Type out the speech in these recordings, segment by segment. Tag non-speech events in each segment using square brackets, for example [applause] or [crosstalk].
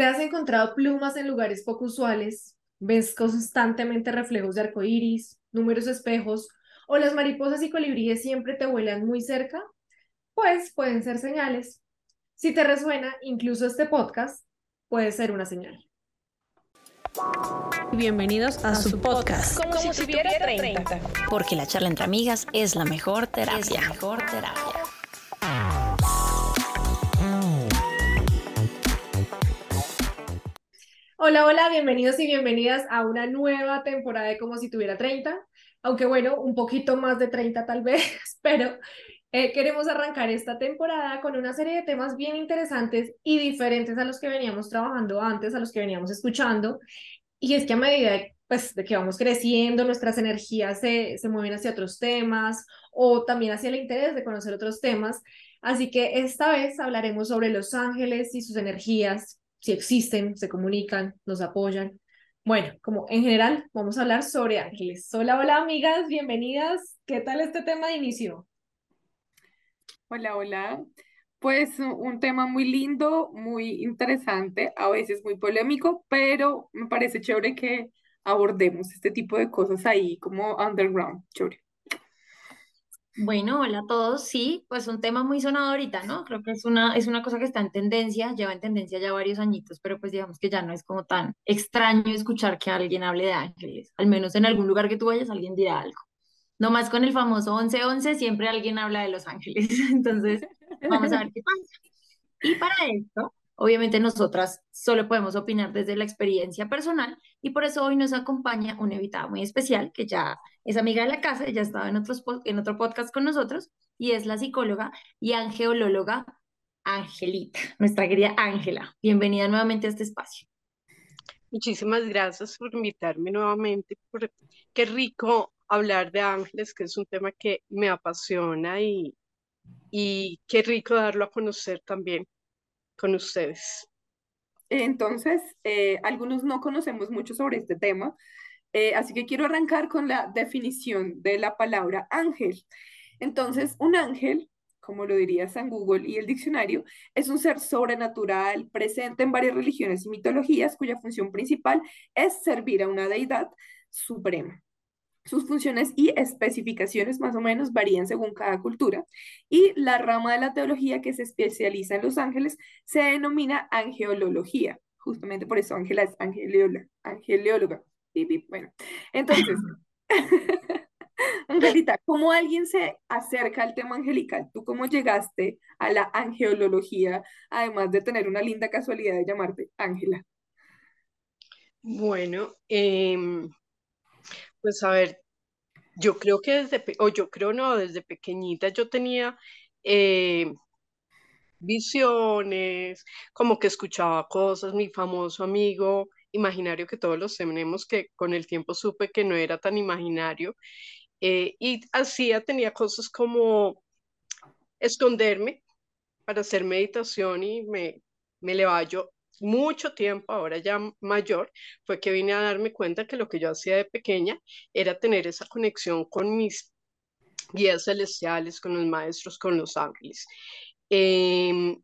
¿Te has encontrado plumas en lugares poco usuales? ¿Ves constantemente reflejos de arcoíris, números espejos o las mariposas y colibríes siempre te vuelan muy cerca? Pues pueden ser señales. Si te resuena, incluso este podcast puede ser una señal. Bienvenidos a, su podcast. Como, si, tuviera 30. Porque la charla entre amigas es la mejor terapia. Es la mejor terapia. Hola, hola, bienvenidos y bienvenidas a una nueva temporada de Como si tuviera 30, aunque bueno, un poquito más de 30 tal vez, [laughs] pero eh, queremos arrancar esta temporada con una serie de temas bien interesantes y diferentes a los que veníamos trabajando antes, a los que veníamos escuchando, y es que a medida pues, de que vamos creciendo, nuestras energías se, se mueven hacia otros temas o también hacia el interés de conocer otros temas. Así que esta vez hablaremos sobre los ángeles y sus energías, si existen, se comunican, nos apoyan. Bueno, como en general, vamos a hablar sobre ángeles. Hola, hola amigas, bienvenidas. ¿Qué tal este tema de inicio? Hola, hola. Pues un tema muy lindo, muy interesante, a veces muy polémico, pero me parece chévere que abordemos este tipo de cosas ahí como underground, chévere. Bueno, hola a todos. Sí, pues un tema muy sonado ahorita, ¿no? Creo que es una, es una cosa que está en tendencia, lleva en tendencia ya varios añitos, pero pues digamos que ya no es como tan extraño escuchar que alguien hable de ángeles. Al menos en algún lugar que tú vayas, alguien dirá algo. No más con el famoso 11-11, siempre alguien habla de los ángeles. [laughs] Entonces, vamos a ver qué pasa. Y para esto, Obviamente nosotras solo podemos opinar desde la experiencia personal y por eso hoy nos acompaña una invitada muy especial que ya es amiga de la casa, ya estaba en, otros, en otro podcast con nosotros y es la psicóloga y angeolóloga Angelita, nuestra querida Ángela. Bienvenida nuevamente a este espacio. Muchísimas gracias por invitarme nuevamente. Qué rico hablar de ángeles, que es un tema que me apasiona y, y qué rico darlo a conocer también con ustedes. Entonces, eh, algunos no conocemos mucho sobre este tema, eh, así que quiero arrancar con la definición de la palabra ángel. Entonces, un ángel, como lo diría San Google y el diccionario, es un ser sobrenatural presente en varias religiones y mitologías cuya función principal es servir a una deidad suprema. Sus funciones y especificaciones más o menos varían según cada cultura y la rama de la teología que se especializa en los ángeles se denomina angelología. Justamente por eso Ángela es angeleóloga. angeleóloga. Bueno, entonces, [laughs] Angelita, ¿cómo alguien se acerca al tema angelical? ¿Tú cómo llegaste a la angelología, además de tener una linda casualidad de llamarte Ángela? Bueno, eh, pues a ver, yo creo que desde, o yo creo no, desde pequeñita yo tenía eh, visiones, como que escuchaba cosas, mi famoso amigo imaginario que todos los tenemos, que con el tiempo supe que no era tan imaginario, eh, y hacía, tenía cosas como esconderme para hacer meditación y me, me elevaba. Yo mucho tiempo, ahora ya mayor, fue que vine a darme cuenta que lo que yo hacía de pequeña era tener esa conexión con mis guías celestiales, con los maestros, con los ángeles. Em,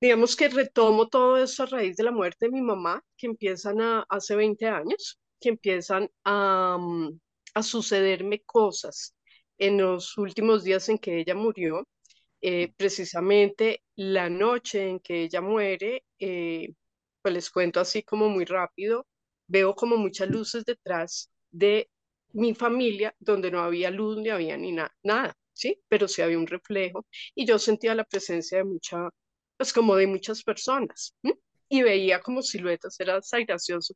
digamos que retomo todo eso a raíz de la muerte de mi mamá, que empiezan a, hace 20 años, que empiezan a, mm, a sucederme cosas en los últimos días en que ella murió eh, precisamente la noche en que ella muere, eh, pues les cuento así como muy rápido, veo como muchas luces detrás de mi familia, donde no había luz ni había ni nada, ¿sí? Pero sí había un reflejo y yo sentía la presencia de mucha, pues como de muchas personas, y veía como siluetas, era así gracioso.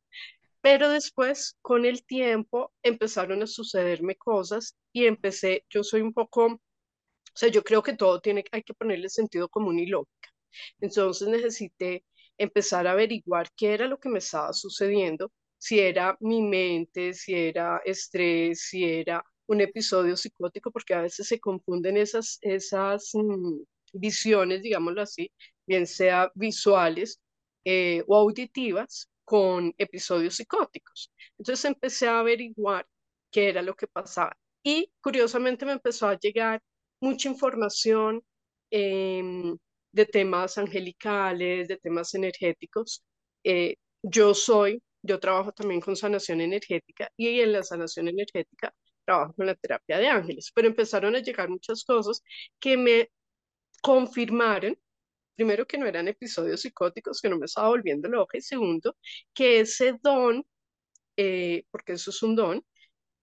Pero después, con el tiempo, empezaron a sucederme cosas y empecé, yo soy un poco o sea, yo creo que todo tiene, hay que ponerle sentido común y lógica. Entonces necesité empezar a averiguar qué era lo que me estaba sucediendo, si era mi mente, si era estrés, si era un episodio psicótico, porque a veces se confunden esas, esas mm, visiones, digámoslo así, bien sea visuales eh, o auditivas, con episodios psicóticos. Entonces empecé a averiguar qué era lo que pasaba. Y curiosamente me empezó a llegar mucha información em, de temas angelicales, de temas energéticos. Eh, yo soy, yo trabajo también con sanación energética y en la sanación energética trabajo con la terapia de ángeles, pero empezaron a llegar muchas cosas que me confirmaron, primero que no eran episodios psicóticos, que no me estaba volviendo loca, y segundo, que ese don, eh, porque eso es un don,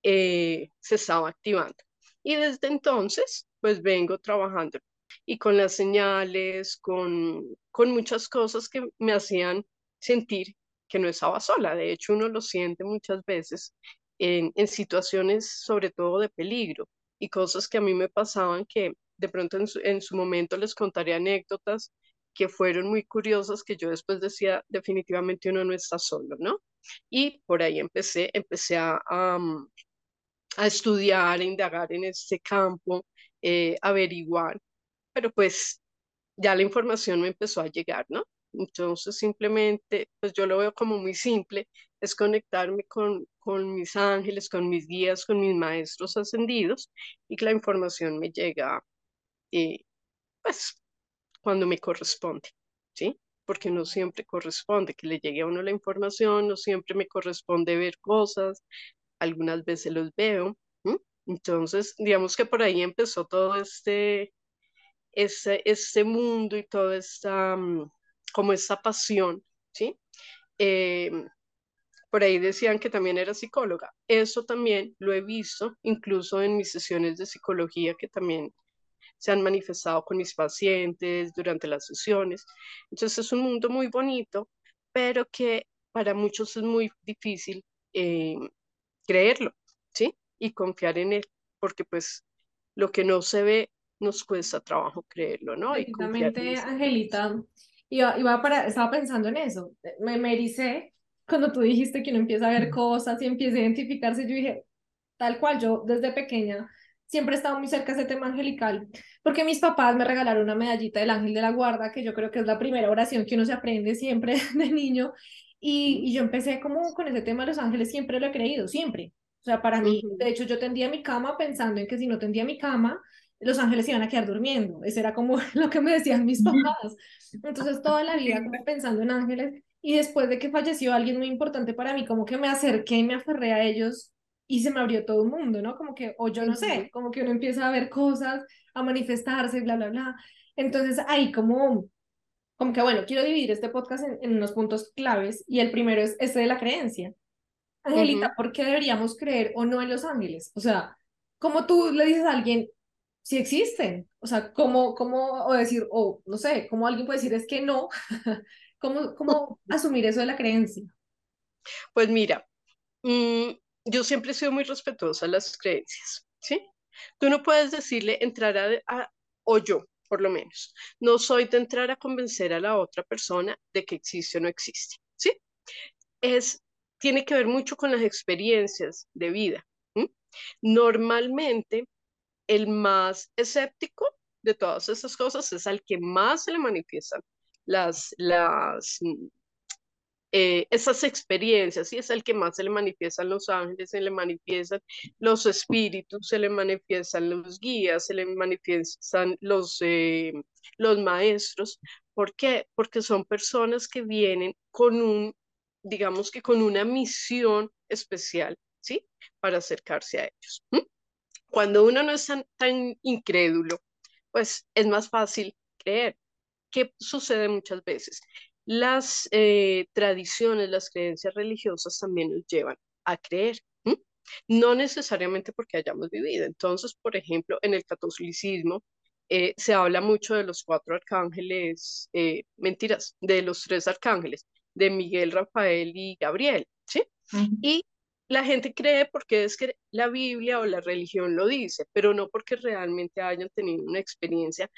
eh, se estaba activando. Y desde entonces, pues vengo trabajando y con las señales, con, con muchas cosas que me hacían sentir que no estaba sola. De hecho, uno lo siente muchas veces en, en situaciones sobre todo de peligro y cosas que a mí me pasaban que de pronto en su, en su momento les contaré anécdotas que fueron muy curiosas que yo después decía definitivamente uno no está solo, ¿no? Y por ahí empecé, empecé a, a, a estudiar, a indagar en este campo, eh, averiguar, pero pues ya la información me empezó a llegar, ¿no? Entonces simplemente, pues yo lo veo como muy simple, es conectarme con, con mis ángeles, con mis guías, con mis maestros ascendidos y que la información me llega, eh, pues, cuando me corresponde, ¿sí? Porque no siempre corresponde que le llegue a uno la información, no siempre me corresponde ver cosas, algunas veces los veo. Entonces, digamos que por ahí empezó todo este, este, mundo y toda esta, mm, como esta pasión, ¿sí? Em, por ahí decían que también era psicóloga. Eso también lo he visto, incluso en mis sesiones de psicología que también se han manifestado con mis pacientes durante las sesiones. Entonces es un mundo muy bonito, pero que para muchos es muy difícil em, creerlo. Y confiar en él, porque pues lo que no se ve nos cuesta trabajo creerlo, ¿no? Precisamente, Angelita, iba, iba para, estaba pensando en eso, me, me ericé cuando tú dijiste que uno empieza a ver cosas y empieza a identificarse, yo dije, tal cual, yo desde pequeña siempre he estado muy cerca de ese tema angelical, porque mis papás me regalaron una medallita del ángel de la guarda, que yo creo que es la primera oración que uno se aprende siempre [laughs] de niño, y, y, yo empecé como con ese tema de los ángeles, siempre lo he creído, siempre. O sea, para mí, de hecho, yo tendía mi cama pensando en que si no tendía mi cama, los ángeles iban a quedar durmiendo. Eso era como [laughs] lo que me decían mis papás. Entonces, toda la vida como pensando en ángeles. Y después de que falleció alguien muy importante para mí, como que me acerqué y me aferré a ellos y se me abrió todo el mundo, ¿no? Como que, o yo no sé, como que uno empieza a ver cosas, a manifestarse, bla, bla, bla. Entonces, ahí como como que bueno, quiero dividir este podcast en, unos puntos claves y el primero es este de la creencia. Angelita, ¿por qué deberíamos creer o no en los ángeles? O sea, como tú le dices a alguien, si existen, o sea, ¿cómo, cómo o decir, o no sé, cómo alguien puede decir es que no? [laughs] ¿Cómo, cómo [laughs] asumir eso de la creencia? Pues mira, mm, yo siempre he sido muy respetuosa de las creencias, ¿sí? Tú no puedes decirle entrar a o yo, por lo menos. No soy de entrar a convencer a la otra persona de que existe o no existe, ¿sí? Es, tiene que ver mucho con las experiencias de vida. Normalmente, el más escéptico de todas esas cosas es al que más se le manifiestan las, las eh, esas experiencias, y es el que más se le manifiestan los ángeles, se le manifiestan los espíritus, se le manifiestan los guías, se le manifiestan los, eh, los maestros. ¿Por qué? Porque son personas que vienen con un, digamos que con una misión especial, ¿sí? Para acercarse a ellos. Cuando uno no es tan, tan incrédulo, pues es más fácil creer. ¿Qué sucede muchas veces? las eh, tradiciones, las creencias religiosas también nos llevan a creer, no necesariamente porque hayamos vivido. Entonces, por ejemplo, en el catolicismo eh, se habla mucho de los cuatro arcángeles, eh, mentiras, de los tres arcángeles, de Miguel, Rafael y Gabriel, ¿sí? Y la gente cree porque es que la Biblia o la religión lo dice, pero no porque realmente hayan tenido una experiencia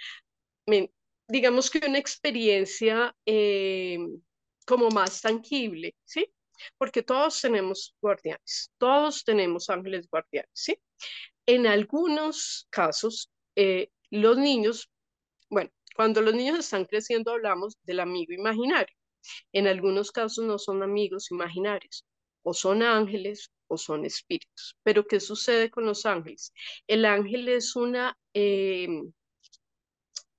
digamos que una experiencia eh, como más tangible, ¿sí? Porque todos tenemos guardianes, todos tenemos ángeles guardianes, ¿sí? En algunos casos, eh, los niños, bueno, cuando los niños están creciendo hablamos del amigo imaginario. En algunos casos no son amigos imaginarios, o son ángeles o son espíritus. Pero ¿qué sucede con los ángeles? El ángel es una... Eh,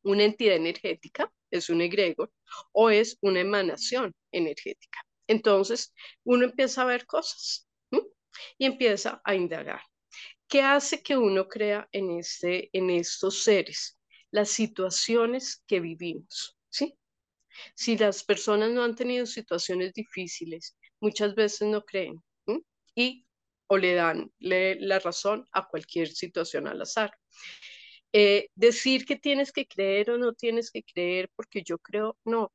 una entidad energética, es un egregor o es una emanación energética. Entonces, uno empieza a ver cosas y empieza a indagar. ¿Qué hace que uno crea en, este, en estos seres? Las situaciones que vivimos, ¿sí? Si las personas no han tenido situaciones difíciles, muchas veces no creen y o le dan la razón a cualquier situación al azar. Eh, decir que tienes que creer o no tienes que creer, porque yo creo, no,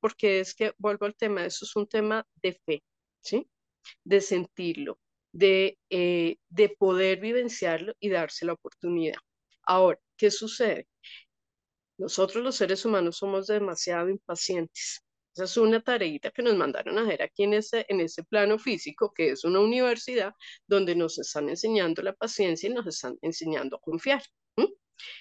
porque es que vuelvo al tema, eso es un tema de fe, ¿sí? De sentirlo, de, eh, de poder vivenciarlo y darse la oportunidad. Ahora, ¿qué sucede? Nosotros los seres humanos somos demasiado impacientes. Esa es una tareita que nos mandaron a hacer aquí en ese, en ese plano físico, que es una universidad donde nos están enseñando la paciencia y nos están enseñando a confiar.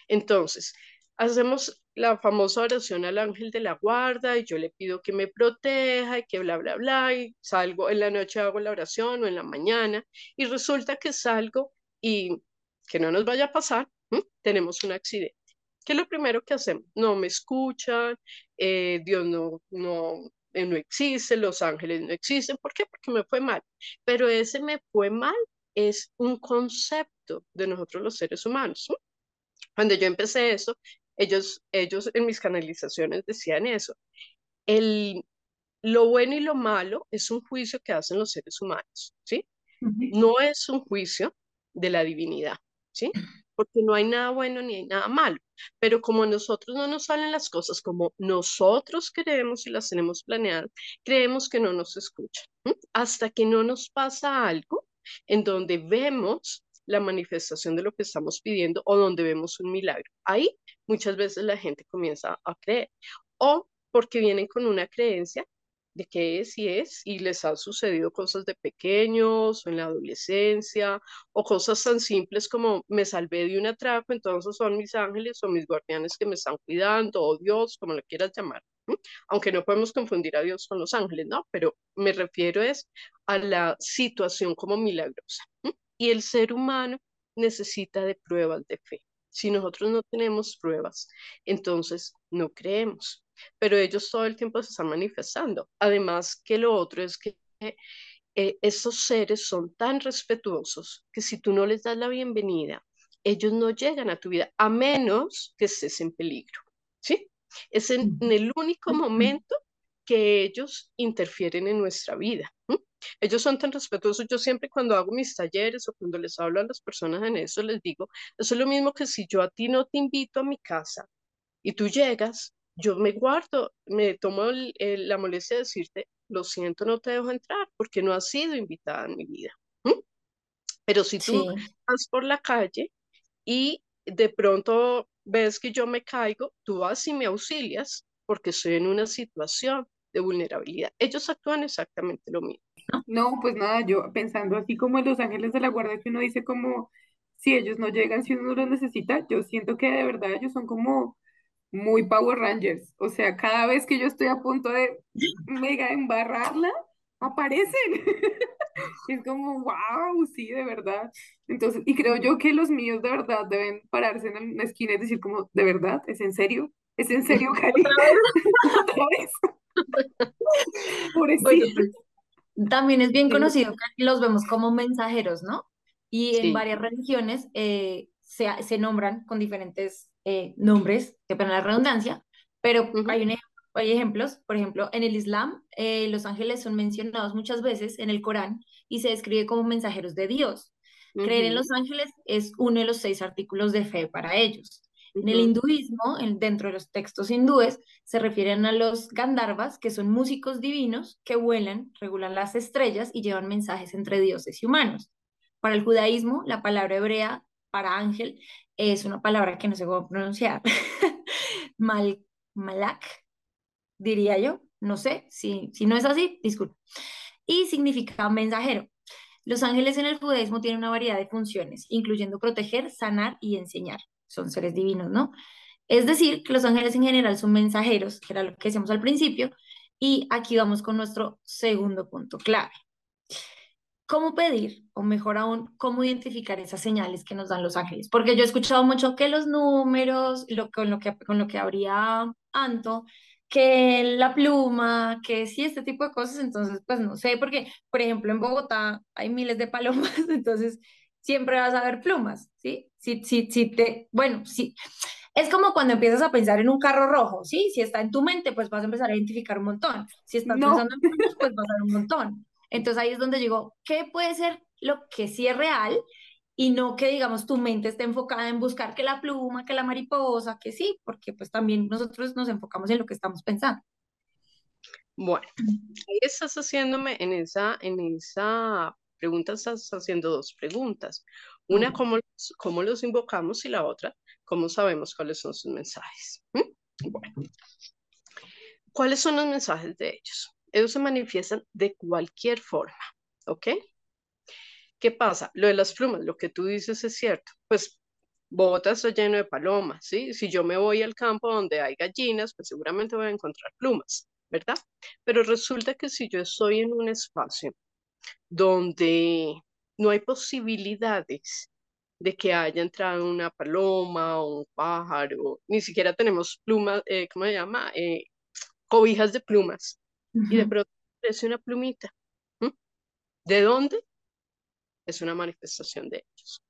Entonces, hacemos la famosa oración al ángel de la guarda y yo le pido que me proteja y que bla, bla, bla, y salgo en la noche hago la oración o en la mañana y resulta que salgo y que no nos vaya a pasar, tenemos un accidente. ¿Qué es lo primero que hacemos? No me escuchan, eh, Dios no, no, eh, no existe, los ángeles no existen. ¿Por qué? Porque me fue mal. Pero ese me fue mal es un concepto de nosotros los seres humanos. Cuando yo empecé eso, ellos, ellos en mis canalizaciones decían eso. El, lo bueno y lo malo es un juicio que hacen los seres humanos, ¿sí? No es un juicio de la divinidad, ¿sí? Porque no hay nada bueno ni hay nada malo. Pero como a nosotros no nos salen las cosas como nosotros queremos y las tenemos planeadas, creemos que no nos escuchan. Hasta que no nos pasa algo en donde vemos la manifestación de lo que estamos pidiendo o donde vemos un milagro. Ahí muchas veces la gente comienza a creer. O porque vienen con una creencia de qué es y es, y les han sucedido cosas de pequeños o en la adolescencia, o cosas tan simples como me salvé de un atraco, entonces son mis ángeles o mis guardianes que me están cuidando, o Dios, como lo quieras llamar. Aunque no podemos confundir a Dios con los ángeles, ¿no? Pero me refiero es a la situación como milagrosa. Y el ser humano necesita de pruebas de fe. Si nosotros no tenemos pruebas, entonces no creemos pero ellos todo el tiempo se están manifestando. Además que lo otro es que eh, estos seres son tan respetuosos que si tú no les das la bienvenida, ellos no llegan a tu vida a menos que estés en peligro, ¿sí? Es en, el único momento que ellos interfieren en nuestra vida. Ellos son tan respetuosos. Yo siempre cuando hago mis talleres o cuando les hablo a las personas en eso, les digo, eso es lo mismo que si yo a ti no te invito a mi casa y tú llegas yo me guardo, me tomo la molestia de decirte, lo siento, no te dejo entrar porque no has sido invitada en mi vida. Pero si tú vas por la calle y de pronto ves que yo me caigo, tú vas y me auxilias porque estoy en una situación de vulnerabilidad. Ellos actúan exactamente lo mismo. No, pues nada, yo pensando así como en los ángeles de la guardia que uno dice como si ellos no llegan, si uno no los necesita, yo siento que de verdad ellos son como muy Power Rangers. O sea, cada vez que yo estoy a punto de mega embarrarla, aparecen. [laughs] es como, wow, sí, de verdad. Entonces, y creo yo que los míos de verdad deben pararse en una esquina y decir como, ¿de verdad? ¿Es en serio? ¿Es en serio. [laughs] [laughs] Por eso. también es bien conocido que los vemos como mensajeros, ¿no? Y en varias religiones eh, se, se nombran con diferentes eh, nombres, que para la redundancia, pero hay, hay ejemplos, por ejemplo, en el Islam, eh, los ángeles son mencionados muchas veces en el Corán y se describe como mensajeros de Dios. Creer en los ángeles es uno de los seis artículos de fe para ellos. En el hinduismo, dentro de los textos hindúes, se refieren a los Gandharvas, que son músicos divinos que vuelan, regulan las estrellas y llevan mensajes entre dioses y humanos. Para el judaísmo, la palabra hebrea para ángel es una palabra que no sé cómo pronunciar. [laughs] Mal, malak, diría yo. No sé, si, si no es así, disculpa. Y significa mensajero. Los ángeles en el judaísmo tienen una variedad de funciones, incluyendo proteger, sanar y enseñar. Son seres divinos, ¿no? Es decir, que los ángeles en general son mensajeros, que era lo que decíamos al principio, y aquí vamos con nuestro segundo punto clave. Cómo pedir, o mejor aún, cómo identificar esas señales que nos dan los ángeles. Porque yo he escuchado mucho que los números, lo, con, lo que, con lo que habría Anto, que la pluma, que sí, este tipo de cosas, entonces, pues no sé, porque, por ejemplo, en Bogotá hay miles de palomas, [laughs] entonces siempre vas a ver plumas, ¿sí? Si, si, si te, bueno, sí, es como cuando empiezas a pensar en un carro rojo, ¿sí? Si está en tu mente, pues vas a empezar a identificar un montón. Si estás pensando en plumas, pues vas a ver un montón. Entonces ahí es donde digo, ¿qué puede ser lo que sí es real? Y no que, digamos, tu mente esté enfocada en buscar que la pluma, que la mariposa, que sí, porque pues también nosotros nos enfocamos en lo que estamos pensando. Bueno, ahí estás haciéndome en esa, en esa pregunta, estás haciendo dos preguntas. Una, ¿cómo, cómo los invocamos? Y la otra, ¿cómo sabemos cuáles son sus mensajes? ¿Mm? Bueno, ¿cuáles son los mensajes de ellos? Ellos se manifiestan de cualquier forma, ¿ok? ¿Qué pasa? Lo de las plumas, lo que tú dices es cierto. Pues Bogotá está lleno de palomas, ¿sí? Si yo me voy al campo donde hay gallinas, pues seguramente voy a encontrar plumas, ¿verdad? Pero resulta que si yo estoy en un espacio donde no hay posibilidades de que haya entrado una paloma o un pájaro, ni siquiera tenemos plumas, eh, ¿cómo se llama? Eh, cobijas de plumas. Y de pronto aparece una plumita. ¿De dónde? Es una manifestación de ellos.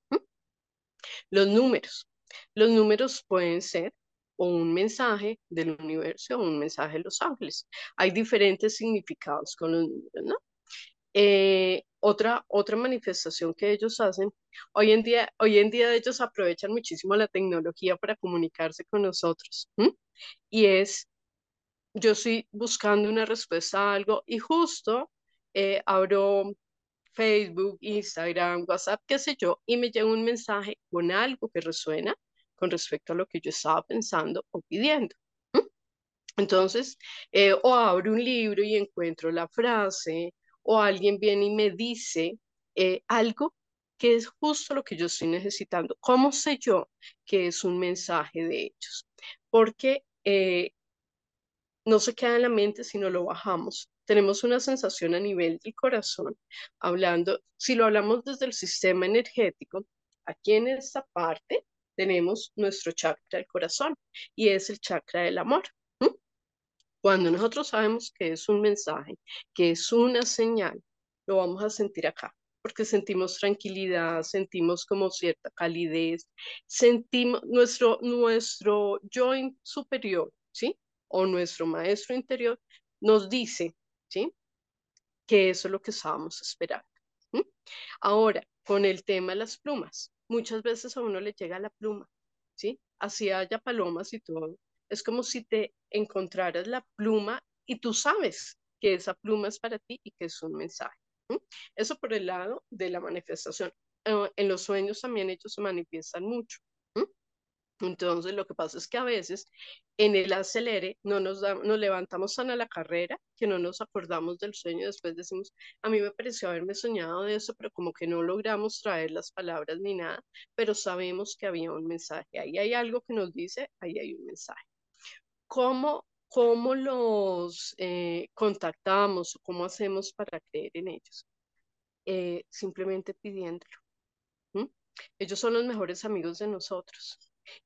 Los números. Los números pueden ser o un mensaje del universo o un mensaje de los ángeles. Hay diferentes significados con los números, ¿no? Eh, otra, otra manifestación que ellos hacen, hoy en día, hoy en día ellos aprovechan muchísimo la tecnología para comunicarse con nosotros, y es, yo estoy buscando una respuesta a algo y justo eh, abro Facebook, Instagram, WhatsApp, qué sé yo, y me llega un mensaje con algo que resuena con respecto a lo que yo estaba pensando o pidiendo. Entonces, eh, o abro un libro y encuentro la frase, o alguien viene y me dice eh, algo que es justo lo que yo estoy necesitando. ¿Cómo sé yo que es un mensaje de ellos? Porque eh, no se queda en la mente, sino lo bajamos. Tenemos una sensación a nivel del corazón, hablando, si lo hablamos desde el sistema energético, aquí en esta parte tenemos nuestro chakra del corazón y es el chakra del amor. Cuando nosotros sabemos que es un mensaje, que es una señal, lo vamos a sentir acá, porque sentimos tranquilidad, sentimos como cierta calidez, sentimos nuestro, nuestro yo superior, ¿sí? O nuestro maestro interior nos dice, ¿sí? Que eso es lo que estábamos esperando. Ahora, con el tema de las plumas, muchas veces a uno le llega la pluma, ¿sí? Así haya palomas y todo, es como si te encontraras la pluma y tú sabes que esa pluma es para ti y que es un mensaje. Eso por el lado de la manifestación. Eh, en los sueños también ellos se manifiestan mucho. Entonces, lo que pasa es que a veces en el acelere no nos, nos levantamos tan a la carrera que no nos acordamos del sueño. Después decimos, a mí me pareció haberme soñado de eso, pero como que no logramos traer las palabras ni nada, pero sabemos que había un mensaje. Ahí hay algo que nos dice, ahí hay un mensaje. ¿Cómo, cómo los eh, contactamos o cómo hacemos para creer en ellos? Eh, simplemente pidiéndolo. Ellos son los mejores amigos de nosotros.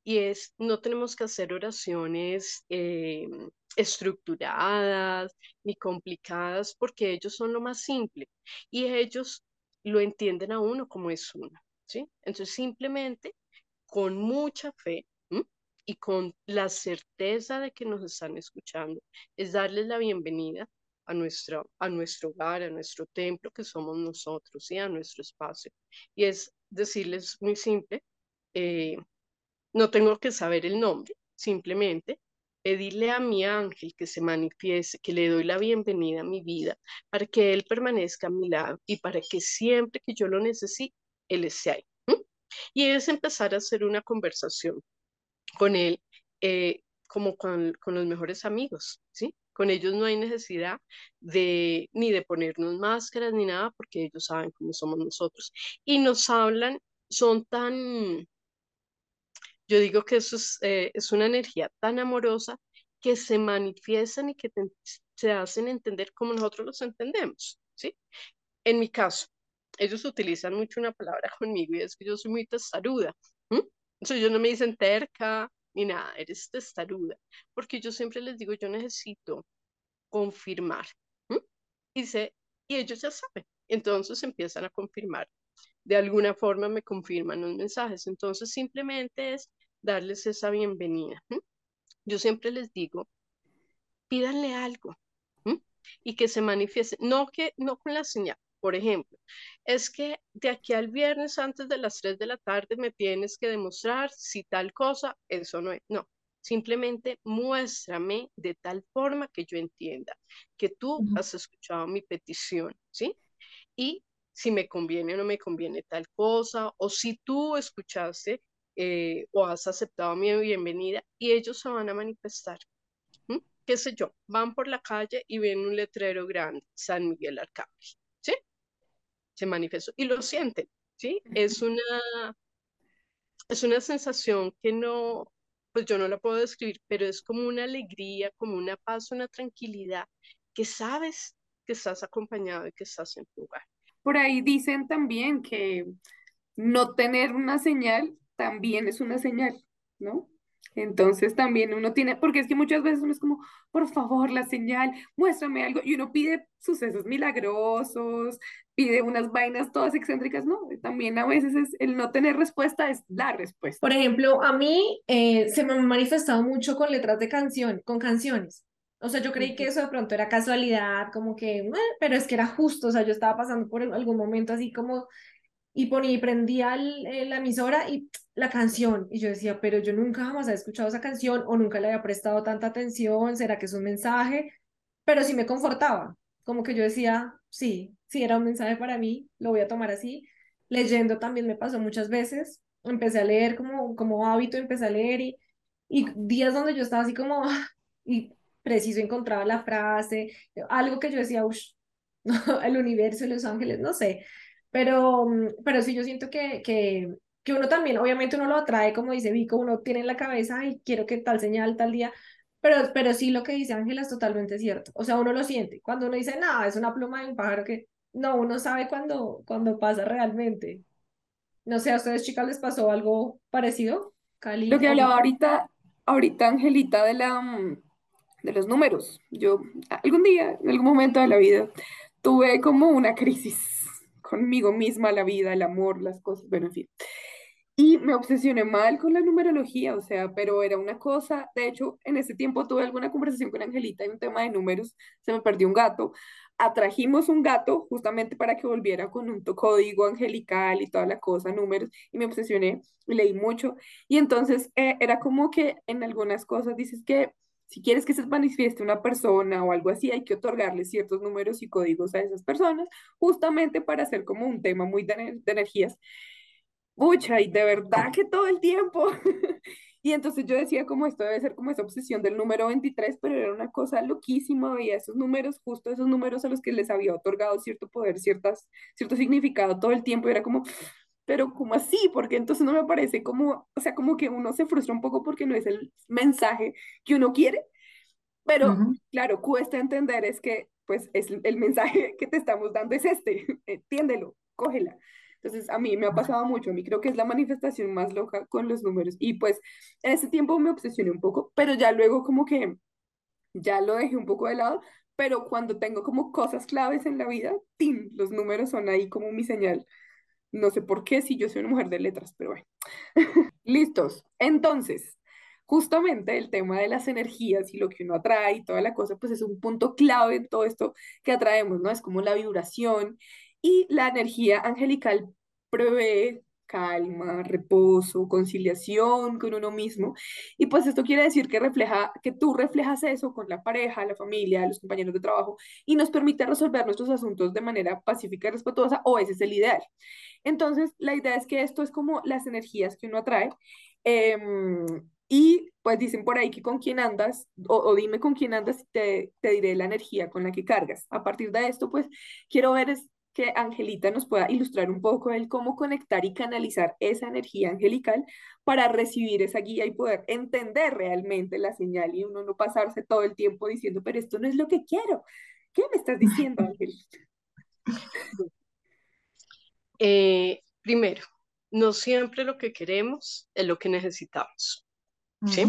Y es, no tenemos que hacer oraciones eh, estructuradas ni complicadas porque ellos son lo más simple y ellos lo entienden a uno como es uno, ¿sí? Entonces simplemente con mucha fe y con la certeza de que nos están escuchando, es darles la bienvenida a nuestro, a nuestro hogar, a nuestro templo que somos nosotros y a nuestro espacio. Y es decirles muy simple, eh, no tengo que saber el nombre, simplemente pedirle a mi ángel que se manifieste, que le doy la bienvenida a mi vida, para que él permanezca a mi lado y para que siempre que yo lo necesite, él esté ahí. Y es empezar a hacer una conversación con él eh, como con, los mejores amigos, ¿sí? Con ellos no hay necesidad de ni de ponernos máscaras ni nada porque ellos saben cómo somos nosotros. Y nos hablan, son tan, yo digo que eso es, eh, es una energía tan amorosa que se manifiestan y que se hacen entender como nosotros los entendemos, ¿sí? En mi caso, ellos utilizan mucho una palabra [laughs] conmigo y es que yo soy muy testaruda. Entonces ellos no me dicen terca ni nada, eres testaruda, porque yo siempre les digo, yo necesito confirmar. Y, y ellos ya saben, entonces empiezan a confirmar. De alguna forma me confirman los mensajes, entonces simplemente es darles esa bienvenida. Yo siempre les digo, pídanle algo y que se manifieste, no, que, no con la señal, por ejemplo, es que de aquí al viernes antes de las 3 de la tarde me tienes que demostrar si tal cosa, eso no es, no, simplemente muéstrame de tal forma que yo entienda que tú has escuchado mi petición, ¿sí? Y si me conviene o no me conviene tal cosa, o si tú escuchaste eh, o has aceptado mi bienvenida y ellos se van a manifestar. ¿Qué sé yo? Van por la calle y ven un letrero grande, San Miguel Arcángel se manifestó y lo sienten, ¿sí? Es una, es una sensación que no, pues yo no la puedo describir, pero es como una alegría, como una paz, una tranquilidad, que sabes que estás acompañado y que estás en tu lugar. Por ahí dicen también que no tener una señal también es una señal, ¿no? Entonces también uno tiene, porque es que muchas veces uno es como, por favor, la señal, muéstrame algo, y uno pide sucesos milagrosos, pide unas vainas todas excéntricas, ¿no? También a veces es el no tener respuesta es la respuesta. Por ejemplo, a mí eh, se me ha manifestado mucho con letras de canción, con canciones. O sea, yo creí que eso de pronto era casualidad, como que, pero es que era justo, o sea, yo estaba pasando por algún momento así como y ponía y prendía eh, la emisora y la canción y yo decía, pero yo nunca jamás he escuchado esa canción o nunca le había prestado tanta atención, ¿será que es un mensaje? Pero sí me confortaba, como que yo decía, sí, sí era un mensaje para mí, lo voy a tomar así. Leyendo también me pasó muchas veces, empecé a leer como, como hábito, empecé a leer y, y días donde yo estaba así como, [laughs] y preciso encontraba la frase, algo que yo decía, [laughs] el universo, los ángeles, no sé, pero, mm, pero sí, yo siento que, que, que uno también, obviamente uno lo atrae, como dice Vico, uno tiene en la cabeza, y quiero que tal señal, tal día, pero, pero sí lo que dice Ángela es totalmente cierto. O sea, uno lo siente. Cuando uno dice, nada, es una pluma de un pájaro que, no, uno sabe cuando, cuando pasa realmente. No sé, ¿a ustedes chicas les pasó algo parecido? Cali, lo que hablaba ahorita, ahorita Angelita de la de los números. Yo algún día, en algún momento de la vida, tuve como una crisis conmigo misma, la vida, el amor, las cosas, bueno, en fin. Y me obsesioné mal con la numerología, o sea, pero era una cosa, de hecho, en ese tiempo tuve alguna conversación con Angelita en un tema de números, se me perdió un gato, atrajimos un gato justamente para que volviera con un código angelical y toda la cosa, números, y me obsesioné, leí mucho, y entonces eh, era como que en algunas cosas dices que si quieres que se manifieste una persona o algo así, hay que otorgarle ciertos números y códigos a esas personas, justamente para hacer como un tema muy de, energías. Mucha, y de verdad que todo el tiempo. [laughs] y entonces yo decía como esto debe ser como esa obsesión del número 23, pero era una cosa loquísima, y esos números, justo esos números a los que les había otorgado cierto poder, ciertas, cierto significado todo el tiempo, y era como, pero como así, porque entonces no me parece como, o sea, como que uno se frustra un poco porque no es el mensaje que uno quiere, pero claro, cuesta entender es que pues es el mensaje que te estamos dando es este, [laughs] entiéndelo, cógela. Entonces, a mí me ha pasado mucho, a mí creo que es la manifestación más loca con los números y pues en ese tiempo me obsesioné un poco, pero ya luego como que ya lo dejé un poco de lado, pero cuando tengo como cosas claves en la vida, ¡tim! Los números son ahí como mi señal no sé por qué si yo soy una mujer de letras, pero bueno. [laughs] Listos. Entonces, justamente el tema de las energías y lo que uno atrae y toda la cosa, pues es un punto clave en todo esto que atraemos, ¿no? Es como la vibración y la energía angelical prevé calma, reposo, conciliación con uno mismo. Y pues esto quiere decir que refleja, que tú reflejas eso con la pareja, la familia, los compañeros de trabajo y nos permite resolver nuestros asuntos de manera pacífica y respetuosa, o ese es el ideal. Entonces, la idea es que esto es como las energías que uno atrae. Em, y pues dicen por ahí que con quién andas, o, o dime con quién andas y te, te diré la energía con la que cargas. A partir de esto, pues quiero ver es que Angelita nos pueda ilustrar un poco el cómo conectar y canalizar esa energía angelical para recibir esa guía y poder entender realmente la señal y uno no pasarse todo el tiempo diciendo, pero esto no es lo que quiero. ¿Qué me estás diciendo, Angelita? [laughs] Eh, primero, no siempre lo que queremos es lo que necesitamos. ¿sí?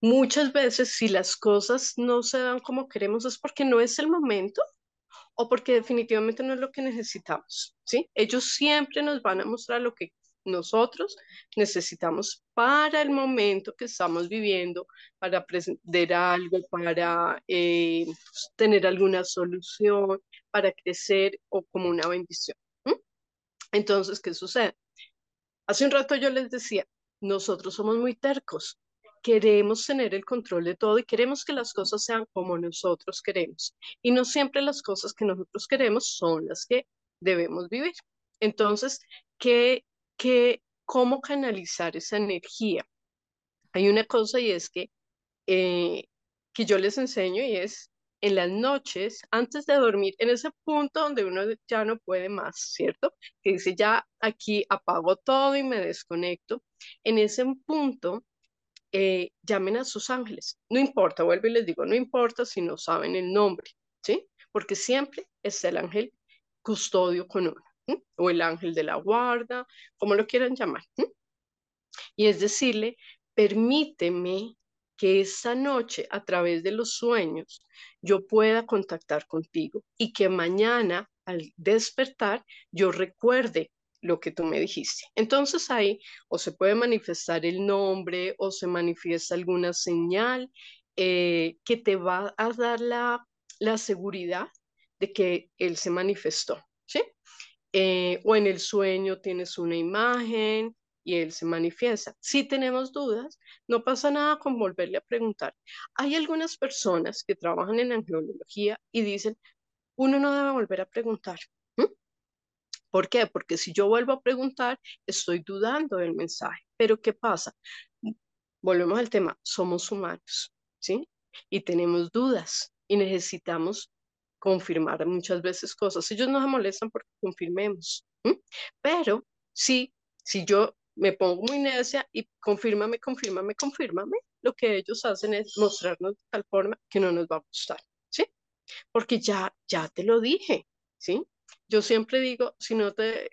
Muchas veces si las cosas no se dan como queremos es porque no es el momento o porque definitivamente no es lo que necesitamos, ¿sí? Ellos siempre nos van a mostrar lo que nosotros necesitamos para el momento que estamos viviendo, para aprender algo, para eh, tener alguna solución, para crecer o como una bendición. Entonces, ¿qué sucede? Hace un rato yo les decía, nosotros somos muy tercos, queremos tener el control de todo y queremos que las cosas sean como nosotros queremos. Y no siempre las cosas que nosotros queremos son las que debemos vivir. Entonces, ¿qué, qué, ¿cómo canalizar esa energía? Hay una cosa y es que, eh, que yo les enseño y es en las noches, antes de dormir, en ese punto donde uno ya no puede más, ¿cierto? Que dice, ya aquí apago todo y me desconecto. En ese punto, eh, llamen a sus ángeles. No importa, vuelvo y les digo, no importa si no saben el nombre, ¿sí? Porque siempre es el ángel custodio con uno, o el ángel de la guarda, como lo quieran llamar. Y es decirle, permíteme que esta noche a través de los sueños yo pueda contactar contigo y que mañana al despertar yo recuerde lo que tú me dijiste. Entonces ahí o se puede manifestar el nombre o se manifiesta alguna señal eh, que te va a dar la, la, seguridad de que él se manifestó, ¿sí? Eh, o en el sueño tienes una imagen y él se manifiesta. Si tenemos dudas, no pasa nada con volverle a preguntar. Hay algunas personas que trabajan en angelología y dicen, uno no debe volver a preguntar. ¿Por qué? Porque si yo vuelvo a preguntar, estoy dudando del mensaje. Pero ¿qué pasa? Volvemos al tema, somos humanos, ¿sí? Y tenemos dudas y necesitamos confirmar muchas veces cosas. Ellos no se molestan porque confirmemos. Pero sí, si yo me pongo muy necia y confírmame, confírmame, confírmame, lo que ellos hacen es mostrarnos de tal forma que no nos va a gustar, ¿sí? Porque ya, ya te lo dije, ¿sí? Yo siempre digo, si no te,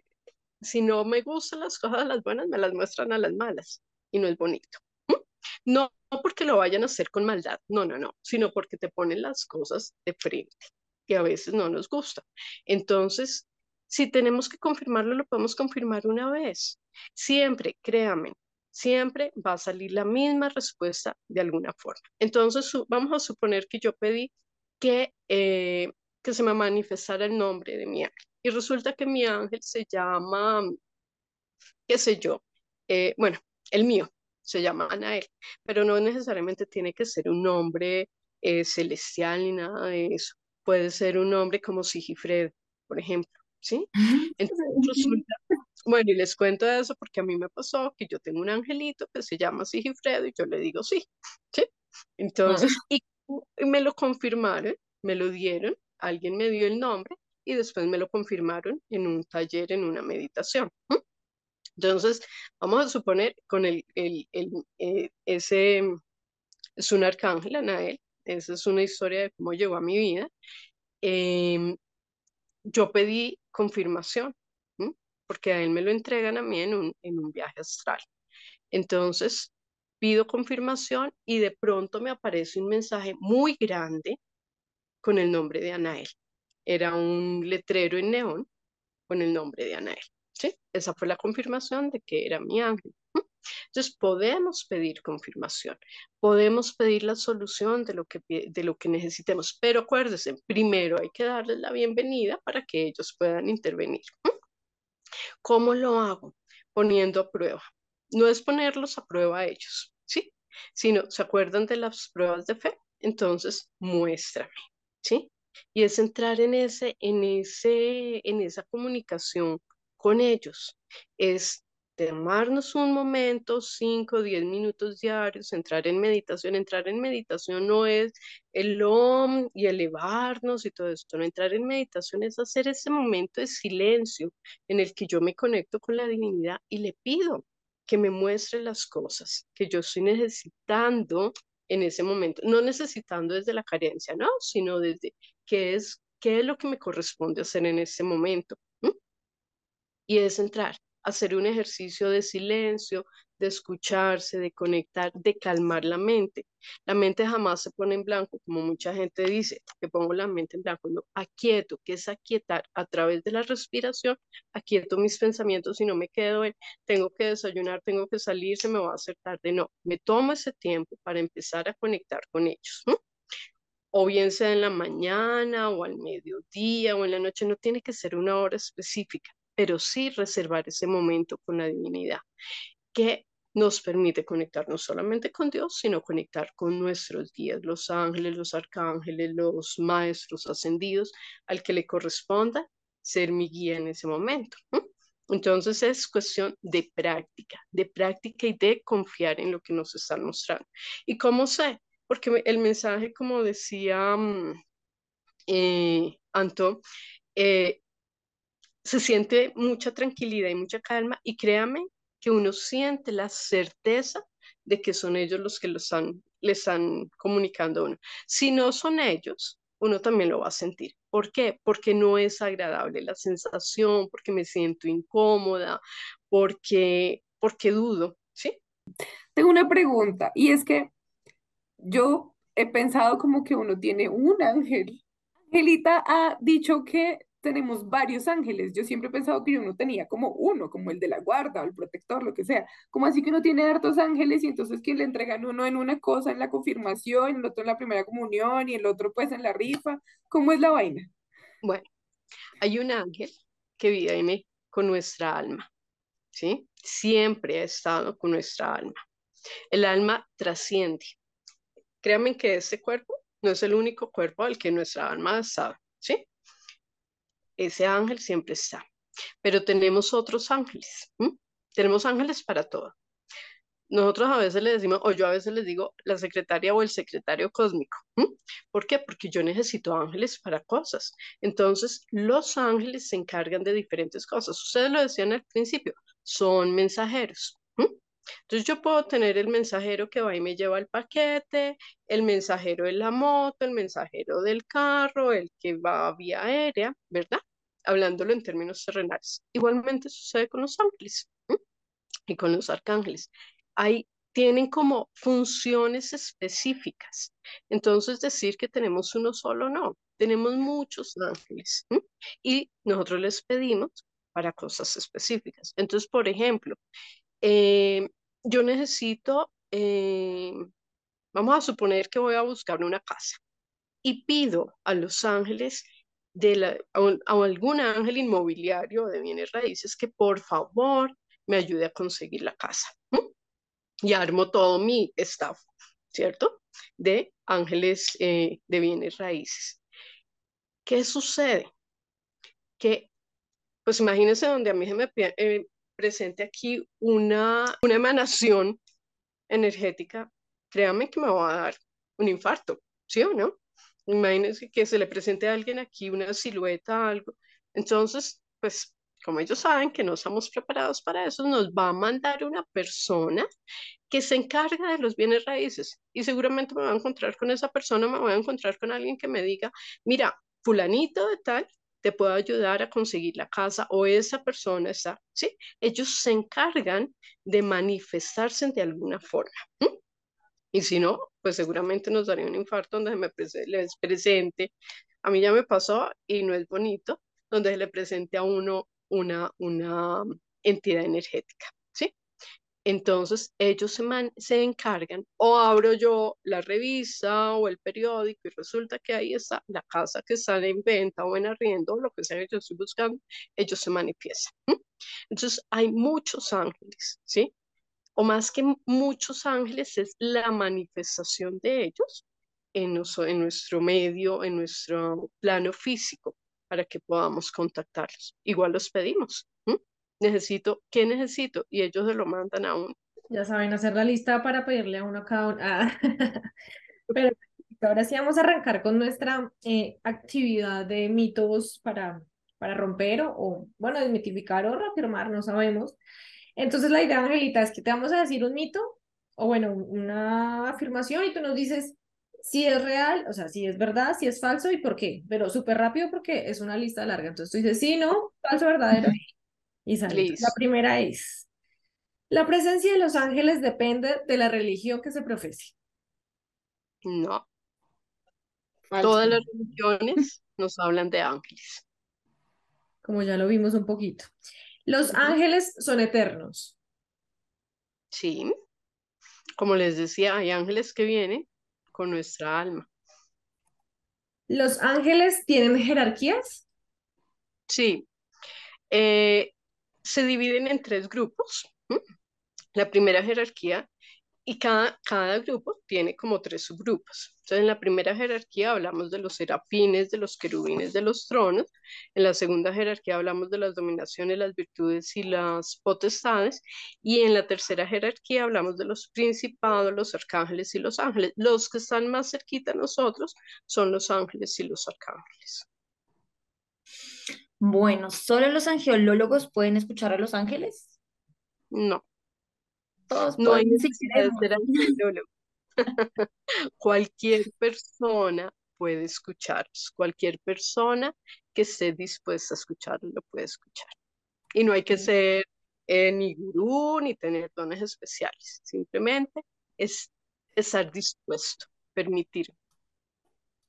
si no me gustan las cosas las buenas, me las muestran a las malas y no es bonito. No porque lo vayan a hacer con maldad, no, no, no, sino porque te ponen las cosas de frente, que a veces no nos gusta. Entonces, si tenemos que confirmarlo, lo podemos confirmar una vez. Siempre, créame, siempre va a salir la misma respuesta de alguna forma. Entonces, vamos a suponer que yo pedí que, eh, que se me manifestara el nombre de mi ángel. Y resulta que mi ángel se llama, qué sé yo, eh, bueno, el mío se llama Anael, pero no necesariamente tiene que ser un nombre eh, celestial ni nada de eso. Puede ser un nombre como Sigifredo, por ejemplo. ¿sí? [laughs] Entonces bueno, y les cuento eso porque a mí me pasó que yo tengo un angelito que se llama Sigifredo y yo le digo sí, ¿sí? Entonces, y, me lo confirmaron, me lo dieron, alguien me dio el nombre y después me lo confirmaron en un taller, en una meditación. Entonces, vamos a suponer con el, el, el eh, ese es un arcángel, Anael, esa es una historia de cómo llegó a mi vida. Em, yo pedí confirmación, porque a él me lo entregan a mí en un, en un viaje astral. Entonces, pido confirmación y de pronto me aparece un mensaje muy grande con el nombre de Anael. Era un letrero en neón con el nombre de Anael. ¿sí? Esa fue la confirmación de que era mi ángel. Entonces podemos pedir confirmación, podemos pedir la solución de lo que, de lo que necesitemos, pero acuérdense, primero hay que darles la bienvenida para que ellos puedan intervenir. ¿Cómo lo hago? Poniendo a prueba. No es ponerlos a prueba a ellos, ¿sí? Sino, ¿se acuerdan de las pruebas de fe? Entonces, muéstrame, ¿sí? Y es entrar en, ese, en, ese, en esa comunicación con ellos. Es tomarnos un momento, 5, 10 minutos diarios, entrar en meditación. Entrar en meditación no es el om y elevarnos y todo esto. No, entrar en meditación es hacer ese momento de silencio en el que yo me conecto con la divinidad y le pido que me muestre las cosas que yo estoy necesitando en ese momento. No necesitando desde la carencia, no, sino desde qué es, qué es lo que me corresponde hacer en ese momento. y es entrar, hacer un ejercicio de silencio, de escucharse, de conectar, de calmar la mente. La mente jamás se pone en blanco, como mucha gente dice, que pongo la mente en blanco. No, aquieto, que es aquietar a través de la respiración, aquieto mis pensamientos y no me quedo en, tengo que desayunar, tengo que salir, se me va a hacer tarde. No, me tomo ese tiempo para empezar a conectar con ellos. O bien sea en la mañana o al mediodía o en la noche, no tiene que ser una hora específica, pero sí reservar ese momento con la divinidad. Que nos permite conectar no solamente con Dios, sino conectar con nuestros guías, los ángeles, los arcángeles, los maestros ascendidos, al que le corresponda ser mi guía en ese momento. Entonces es cuestión de práctica, de práctica y de confiar en lo que nos están mostrando. ¿Y cómo sé? Porque el mensaje, como decía mm, eh, Anto, eh, se siente mucha tranquilidad y mucha calma y créame que uno siente la certeza de que son ellos los que lo están, le están comunicando a uno. Si no son ellos, uno también lo va a sentir. ¿Por qué? Porque no es agradable la sensación, porque me siento incómoda, porque, porque dudo, ¿sí? Tengo una pregunta y es que yo he pensado como que uno tiene un ángel. Angelita ha dicho que tenemos varios ángeles. Yo siempre he pensado que uno tenía como uno, como el de la guarda o el protector, lo que sea. Como así que uno tiene hartos ángeles y entonces que le entregan uno en una cosa en la confirmación, el otro en la primera comunión y el otro pues en la rifa. ¿Cómo es la vaina? Bueno, hay un ángel que vive con nuestra alma, ¿sí? Siempre ha estado con nuestra alma. El alma trasciende. Créanme que este cuerpo no es el único cuerpo al que nuestra alma ha estado, ¿sí? Ese ángel siempre está. Pero tenemos otros ángeles. Tenemos ángeles para todo. Nosotros a veces le decimos, o yo a veces les digo, la secretaria o el secretario cósmico. ¿Por qué? Porque yo necesito ángeles para cosas. Entonces, los ángeles se encargan de diferentes cosas. Ustedes lo decían al principio, son mensajeros. Entonces yo puedo tener el mensajero que va y me lleva el paquete, el mensajero de la moto, el mensajero del carro, el que va vía aérea, ¿verdad? Hablándolo en términos terrenales. Igualmente sucede con los ángeles y con los arcángeles. Ahí tienen como funciones específicas. Entonces decir que tenemos uno solo, no. Tenemos muchos ángeles y nosotros les pedimos para cosas específicas. Entonces, por ejemplo, eh, yo necesito, eh, vamos a suponer que voy a buscar una casa y pido a los ángeles de la, a, algún ángel inmobiliario de bienes raíces que por favor me ayude a conseguir la casa. Y armo todo mi staff, ¿cierto? De ángeles eh, de bienes raíces. ¿Qué sucede? Que, pues imagínense donde a mí se me, eh, presente aquí una, una emanación energética, créame que me va a dar un infarto, ¿sí o no? Imagínense que se le presente a alguien aquí una silueta, algo. Entonces, pues como ellos saben que no estamos preparados para eso, nos va a mandar una persona que se encarga de los bienes raíces y seguramente me va a encontrar con esa persona, me voy a encontrar con alguien que me diga, mira, fulanito de tal te puedo ayudar a conseguir la casa o esa persona está, ¿sí? Ellos se encargan de manifestarse de alguna forma. Y si no, pues seguramente nos daría un infarto donde me les presente. A mí ya me pasó y no es bonito, donde se le presente a uno una, una entidad energética. Entonces ellos se, se encargan o abro yo la revista o el periódico y resulta que ahí está la casa que está en venta o en arriendo, lo que sea que yo estoy buscando, ellos se manifiestan. Entonces hay muchos ángeles, ¿sí? O más que muchos ángeles es la manifestación de ellos en, en nuestro medio, en nuestro plano físico, para que podamos contactarlos. Igual los pedimos necesito, ¿qué necesito? Y ellos se lo mandan a uno. Ya saben, hacer la lista para pedirle a uno cada uno. Ah. [laughs] Pero ahora sí vamos a arrancar con nuestra eh, actividad de mitos para, para romper o, bueno, desmitificar o reafirmar, no sabemos. Entonces la idea, Angelita, es que te vamos a decir un mito o bueno, una afirmación y tú nos dices si es real, o sea, si es verdad, si es falso y por qué, pero súper rápido porque es una lista larga. Entonces tú dices, sí, no, falso, verdadero Y sale. La primera es, la presencia de los ángeles depende de la religión que se profese. No, Falso. todas las religiones nos hablan de ángeles. como ya lo vimos un poquito. Los ángeles son eternos. Sí, como les decía, hay ángeles que vienen con nuestra alma. Los ángeles tienen jerarquías. Sí, eh, se dividen en tres grupos. La primera jerarquía, y cada, cada grupo tiene como tres subgrupos. Entonces, en la primera jerarquía hablamos de los serafines, de los querubines, de los tronos. En la segunda jerarquía hablamos de las dominaciones, las virtudes y las potestades. Y en la tercera jerarquía hablamos de los principados, los arcángeles y los ángeles. Los que están más cerquita a nosotros son los ángeles y los arcángeles. Bueno, ¿solo los angelólogos pueden escuchar a los ángeles? No. Todos No hay necesidad de ser angelólogo. [laughs] Cualquier persona puede escucharos. Cualquier persona que esté dispuesta a escucharlo lo puede escuchar. Y no hay que ser eh, ni gurú ni tener dones especiales. Simplemente es estar dispuesto, permitir.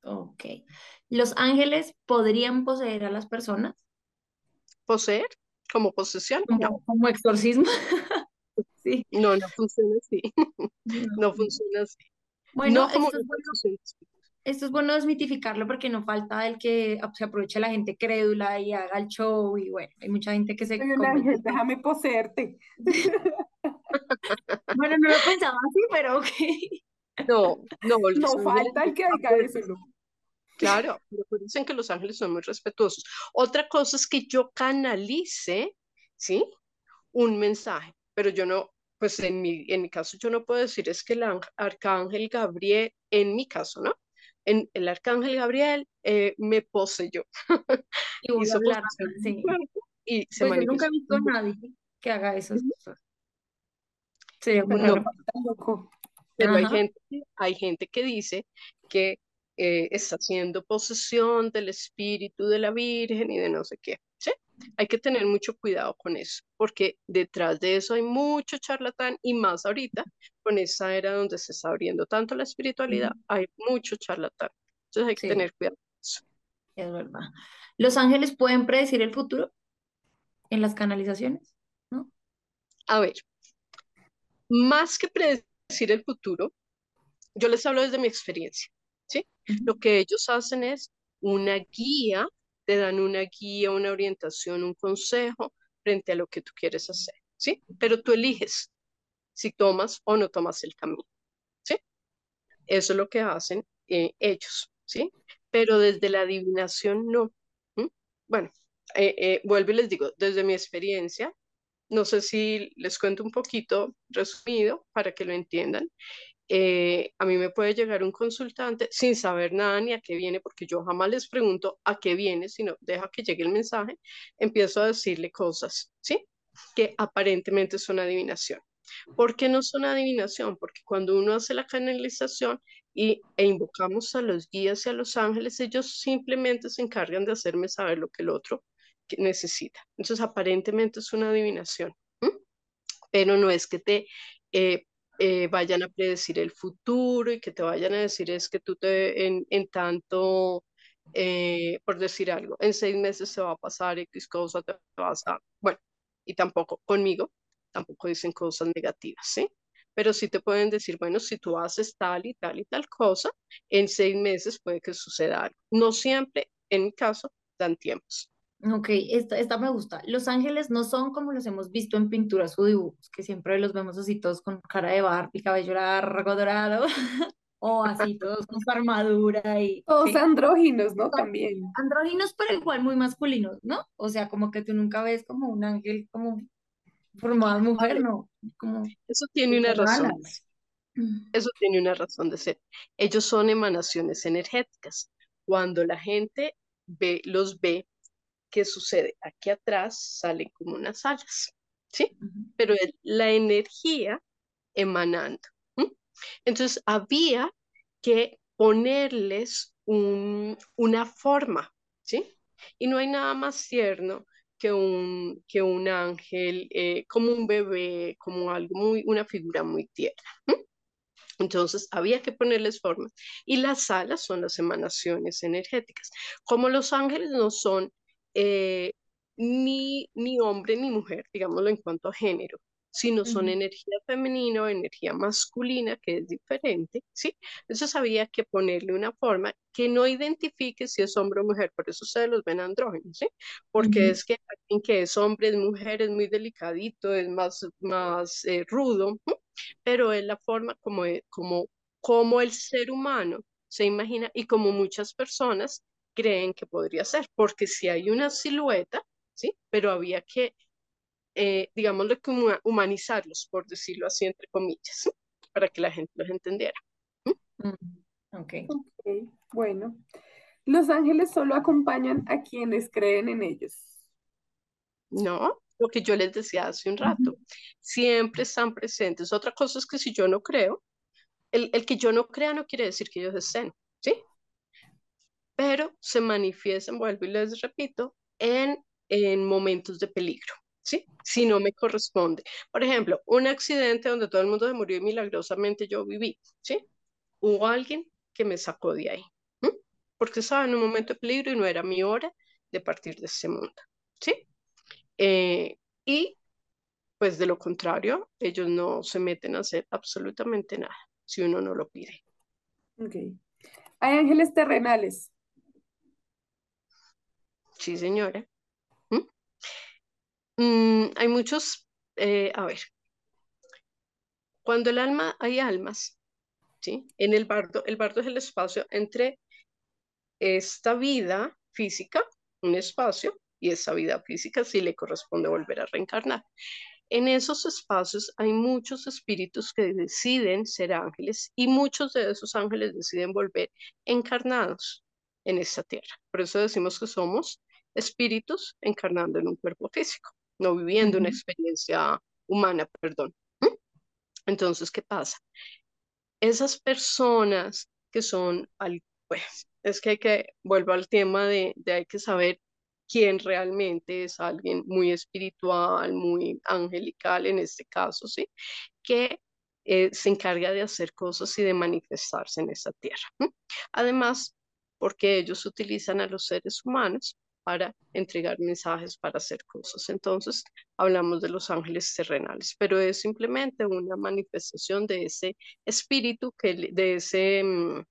Ok. ¿Los ángeles podrían poseer a las personas? Poseer como posesión. No, como exorcismo. [laughs] Sí. no, no funciona así. No. No funciona así. Bueno, No como esto es bueno, esto es bueno desmitificarlo porque no falta el que se aproveche la gente crédula y haga el show y bueno, hay mucha gente que se [laughs] déjame poseerte. [laughs] Bueno, no lo pensaba así, pero ok. No, no, No falta el que diga eso, ¿no? Claro, pero dicen que los ángeles son muy respetuosos. Otra cosa es que yo canalice, ¿sí? Un mensaje, pero yo no, pues en mi, en mi caso yo no puedo decir es que el ángel- arcángel Gabriel, en mi caso, ¿no? En el arcángel Gabriel eh, me poseyó, Y voy a hablar, sí. y se Pues yo nunca he visto a nadie que haga esas cosas. Sería muy No, loco. Pero hay gente, hay gente que dice que eh, está haciendo posesión del espíritu de la Virgen y de no sé qué, ¿sí? Hay que tener mucho cuidado con eso, porque detrás de eso hay mucho charlatán y más ahorita, con esa era donde se está abriendo tanto la espiritualidad, hay mucho charlatán. Entonces hay que Sí. tener cuidado con eso. Es verdad. ¿Los ángeles pueden predecir el futuro en las canalizaciones? ¿No? A ver, más que predecir el futuro, yo les hablo desde mi experiencia, Lo que ellos hacen es una guía, te dan una guía, una orientación, un consejo frente a lo que tú quieres hacer, ¿sí? Pero tú eliges si tomas o no tomas el camino, ¿sí? Eso es lo que hacen eh, ellos, ¿sí? Pero desde la adivinación no. Bueno, eh, eh, vuelvo y les digo, desde mi experiencia, no sé si les cuento un poquito resumido para que lo entiendan. Eh, a mí me puede llegar un consultante sin saber nada ni a qué viene, porque yo jamás les pregunto a qué viene, sino deja que llegue el mensaje, empiezo a decirle cosas, ¿sí? Que aparentemente son adivinación. ¿Por qué no son adivinación? Porque cuando uno hace la canalización y, e invocamos a los guías y a los ángeles, ellos simplemente se encargan de hacerme saber lo que el otro necesita. Entonces, aparentemente es una adivinación, pero no es que te eh, eh, vayan a predecir el futuro y que te vayan a decir es que tú te en, tanto, eh, por decir algo, en seis meses se va a pasar X cosa, te vas a, bueno, y tampoco conmigo, tampoco dicen cosas negativas, ¿sí? Pero sí te pueden decir, bueno, si tú haces tal y tal y tal cosa, en seis meses puede que suceda algo. No siempre, en mi caso, dan tiempos. Ok, esta, esta me gusta. Los ángeles no son como los hemos visto en pinturas o dibujos, que siempre los vemos así todos con cara de Barbie, cabello largo, dorado, [laughs] o así todos con su armadura y Todos sí. andróginos, ¿no? También. Andróginos, pero igual muy masculinos, ¿no? O sea, como que tú nunca ves como un ángel como formado mujer, ¿no? Como Eso tiene una razón. alas. Eso tiene una razón de ser. Ellos son emanaciones energéticas. Cuando la gente ve, los ve, ¿qué sucede? Aquí atrás salen como unas alas, ¿sí? Pero la energía emanando. Entonces había que ponerles un- una forma, ¿sí? Y no hay nada más tierno que un, que un ángel, eh, como un bebé, como algo muy, una figura muy tierna. Entonces había que ponerles forma. Y las alas son las emanaciones energéticas. Como los ángeles no son eh, ni, ni hombre ni mujer, digámoslo en cuanto a género, sino son energía femenina o energía masculina, que es diferente, ¿sí? Entonces había que ponerle una forma que no identifique si es hombre o mujer, por eso ustedes los ven andrógenos, ¿sí? Porque es que alguien que es hombre, es mujer, es muy delicadito, es más, más eh, rudo, pero es la forma como, como, como el ser humano se imagina y como muchas personas creen que podría ser, porque si hay una silueta, ¿sí? Pero había que eh, digámoslo como humanizarlos, por decirlo así, entre comillas, para que la gente los entendiera. Mm, okay. ok. Bueno, los ángeles solo acompañan a quienes creen en ellos. No, lo que yo les decía hace un rato, siempre están presentes. Otra cosa es que si yo no creo, el, el que yo no crea no quiere decir que ellos estén, ¿sí? Pero se manifiestan, vuelvo y les repito, en, en momentos de peligro. ¿sí? Si no me corresponde. Por ejemplo, un accidente donde todo el mundo se murió y milagrosamente yo viví, ¿sí? Hubo alguien que me sacó de ahí, porque estaba en un momento de peligro y no era mi hora de partir de ese mundo, ¿sí? Eh, y pues de lo contrario, ellos no se meten a hacer absolutamente nada si uno no lo pide. Ok. ¿Hay ángeles terrenales? Sí, señora. Mm, hay muchos, eh, a ver, cuando el alma, hay almas, ¿sí? En el bardo, el bardo es el espacio entre esta vida física, un espacio, y esa vida física si le corresponde volver a reencarnar. En esos espacios hay muchos espíritus que deciden ser ángeles y muchos de esos ángeles deciden volver encarnados en esta tierra. Por eso decimos que somos espíritus encarnando en un cuerpo físico no viviendo una experiencia humana, perdón. Entonces, ¿qué pasa? Esas personas que son, al, pues, es que hay que, vuelvo al tema de, de hay que saber quién realmente es alguien muy espiritual, muy angelical en este caso, ¿sí? Que eh, se encarga de hacer cosas y de manifestarse en esta tierra. Además, porque ellos utilizan a los seres humanos para entregar mensajes, para hacer cosas. Entonces, hablamos de los ángeles terrenales, pero es simplemente una manifestación de ese espíritu, que, de ese, mm,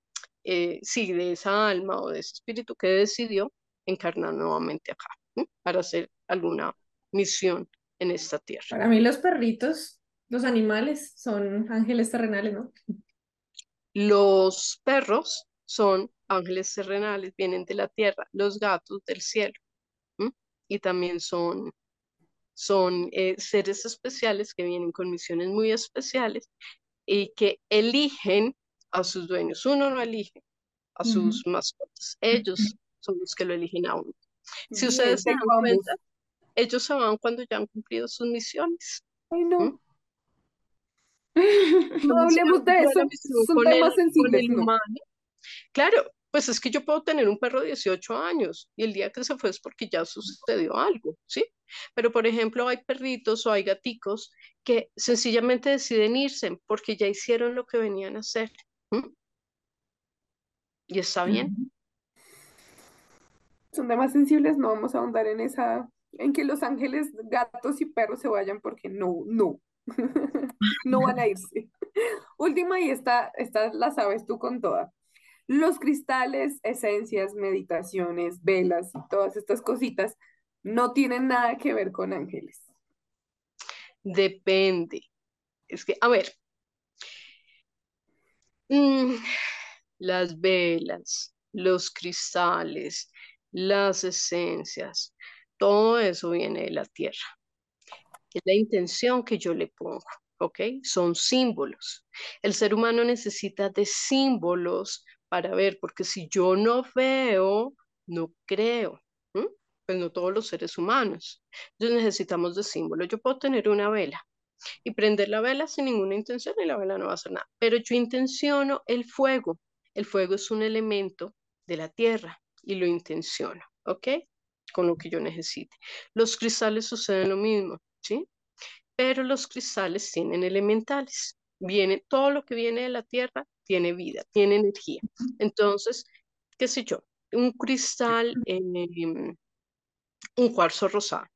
eh, sí, de esa alma o de ese espíritu que decidió encarnar nuevamente acá para hacer alguna misión en esta tierra. Para mí los perritos, los animales son ángeles terrenales, ¿no? Los perros son ángeles terrenales, vienen de la tierra, los gatos del cielo. Y también son, son eh, seres especiales que vienen con misiones muy especiales y que eligen a sus dueños. Uno no elige a sus mascotas, ellos son los que lo eligen a uno. Si ustedes se dan cuenta, ellos se van cuando ya han cumplido sus misiones. Ay, no. [laughs] No hablemos de eso, son temas sensibles. Claro, pues es que yo puedo tener un perro de 18 años y el día que se fue es porque ya sucedió algo, ¿sí? Pero por ejemplo hay perritos o hay gaticos que sencillamente deciden irse porque ya hicieron lo que venían a hacer. Y está bien. Son temas sensibles, no vamos a ahondar en esa, en que los ángeles, gatos y perros se vayan porque no, no, [laughs] no van a irse. Última y esta, esta la sabes tú con toda. Los cristales, esencias, meditaciones, velas y todas estas cositas no tienen nada que ver con ángeles. Depende. Es que, a ver, mm, las velas, los cristales, las esencias, todo eso viene de la tierra. Es la intención que yo le pongo, ¿ok? Son símbolos. El ser humano necesita de símbolos para ver, porque si yo no veo, no creo. Pues no todos los seres humanos. Entonces necesitamos de símbolos. Yo puedo tener una vela y prender la vela sin ninguna intención y la vela no va a hacer nada. Pero yo intenciono el fuego. El fuego es un elemento de la tierra y lo intenciono, ¿ok? con lo que yo necesite. Los cristales suceden lo mismo, ¿sí? Pero los cristales tienen elementales. Viene, todo lo que viene de la tierra tiene vida, tiene energía. Entonces, qué sé yo, un cristal, em, un cuarzo rosado.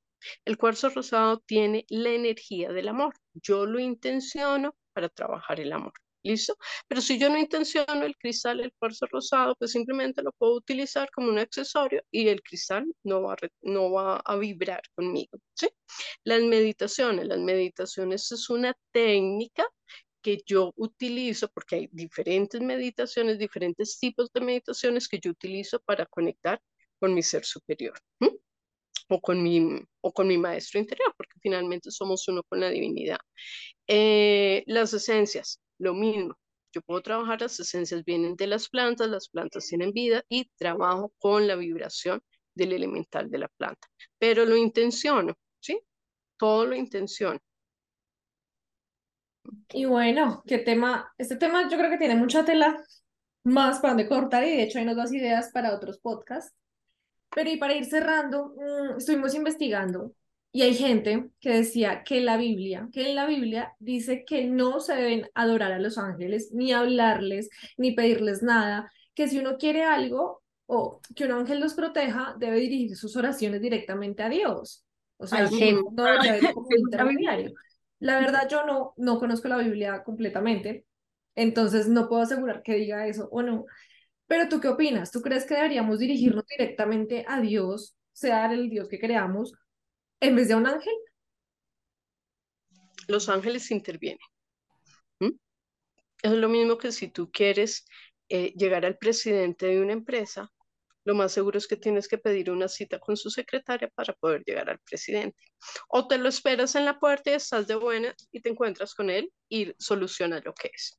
El cuarzo rosado tiene la energía del amor. Yo lo intenciono para trabajar el amor. ¿Listo? Pero si yo no intenciono el cristal, el cuarzo rosado, pues simplemente lo puedo utilizar como un accesorio y el cristal no va a, no va a vibrar conmigo. ¿sí? Las meditaciones, las meditaciones es una técnica que yo utilizo, porque hay diferentes meditaciones, diferentes tipos de meditaciones que yo utilizo para conectar con mi ser superior. O con, mi, o con mi maestro interior, porque finalmente somos uno con la divinidad. Eh, las esencias, lo mismo. Yo puedo trabajar, las esencias vienen de las plantas, las plantas tienen vida y trabajo con la vibración del elemental de la planta. Pero lo intenciono, ¿sí? Todo lo intenciono. Y bueno, qué tema, este tema yo creo que tiene mucha tela más para donde cortar y de hecho hay unas dos ideas para otros podcasts. Pero y para ir cerrando, mm, estuvimos investigando y hay gente que decía que la Biblia, que en la Biblia dice que no se deben adorar a los ángeles, ni hablarles, ni pedirles nada, que si uno quiere algo o que un ángel los proteja, debe dirigir sus oraciones directamente a Dios. O sea, no debe como [laughs] intermediario. La verdad, yo no, no conozco la Biblia completamente, entonces no puedo asegurar que diga eso o no. Pero tú qué opinas? ¿Tú crees que deberíamos dirigirnos directamente a Dios, sea el Dios que creamos, en vez de un ángel? Los ángeles intervienen. Es lo mismo que si tú quieres eh, llegar al presidente de una empresa, lo más seguro es que tienes que pedir una cita con su secretaria para poder llegar al presidente. O te lo esperas en la puerta y estás de buena y te encuentras con él y soluciona lo que es.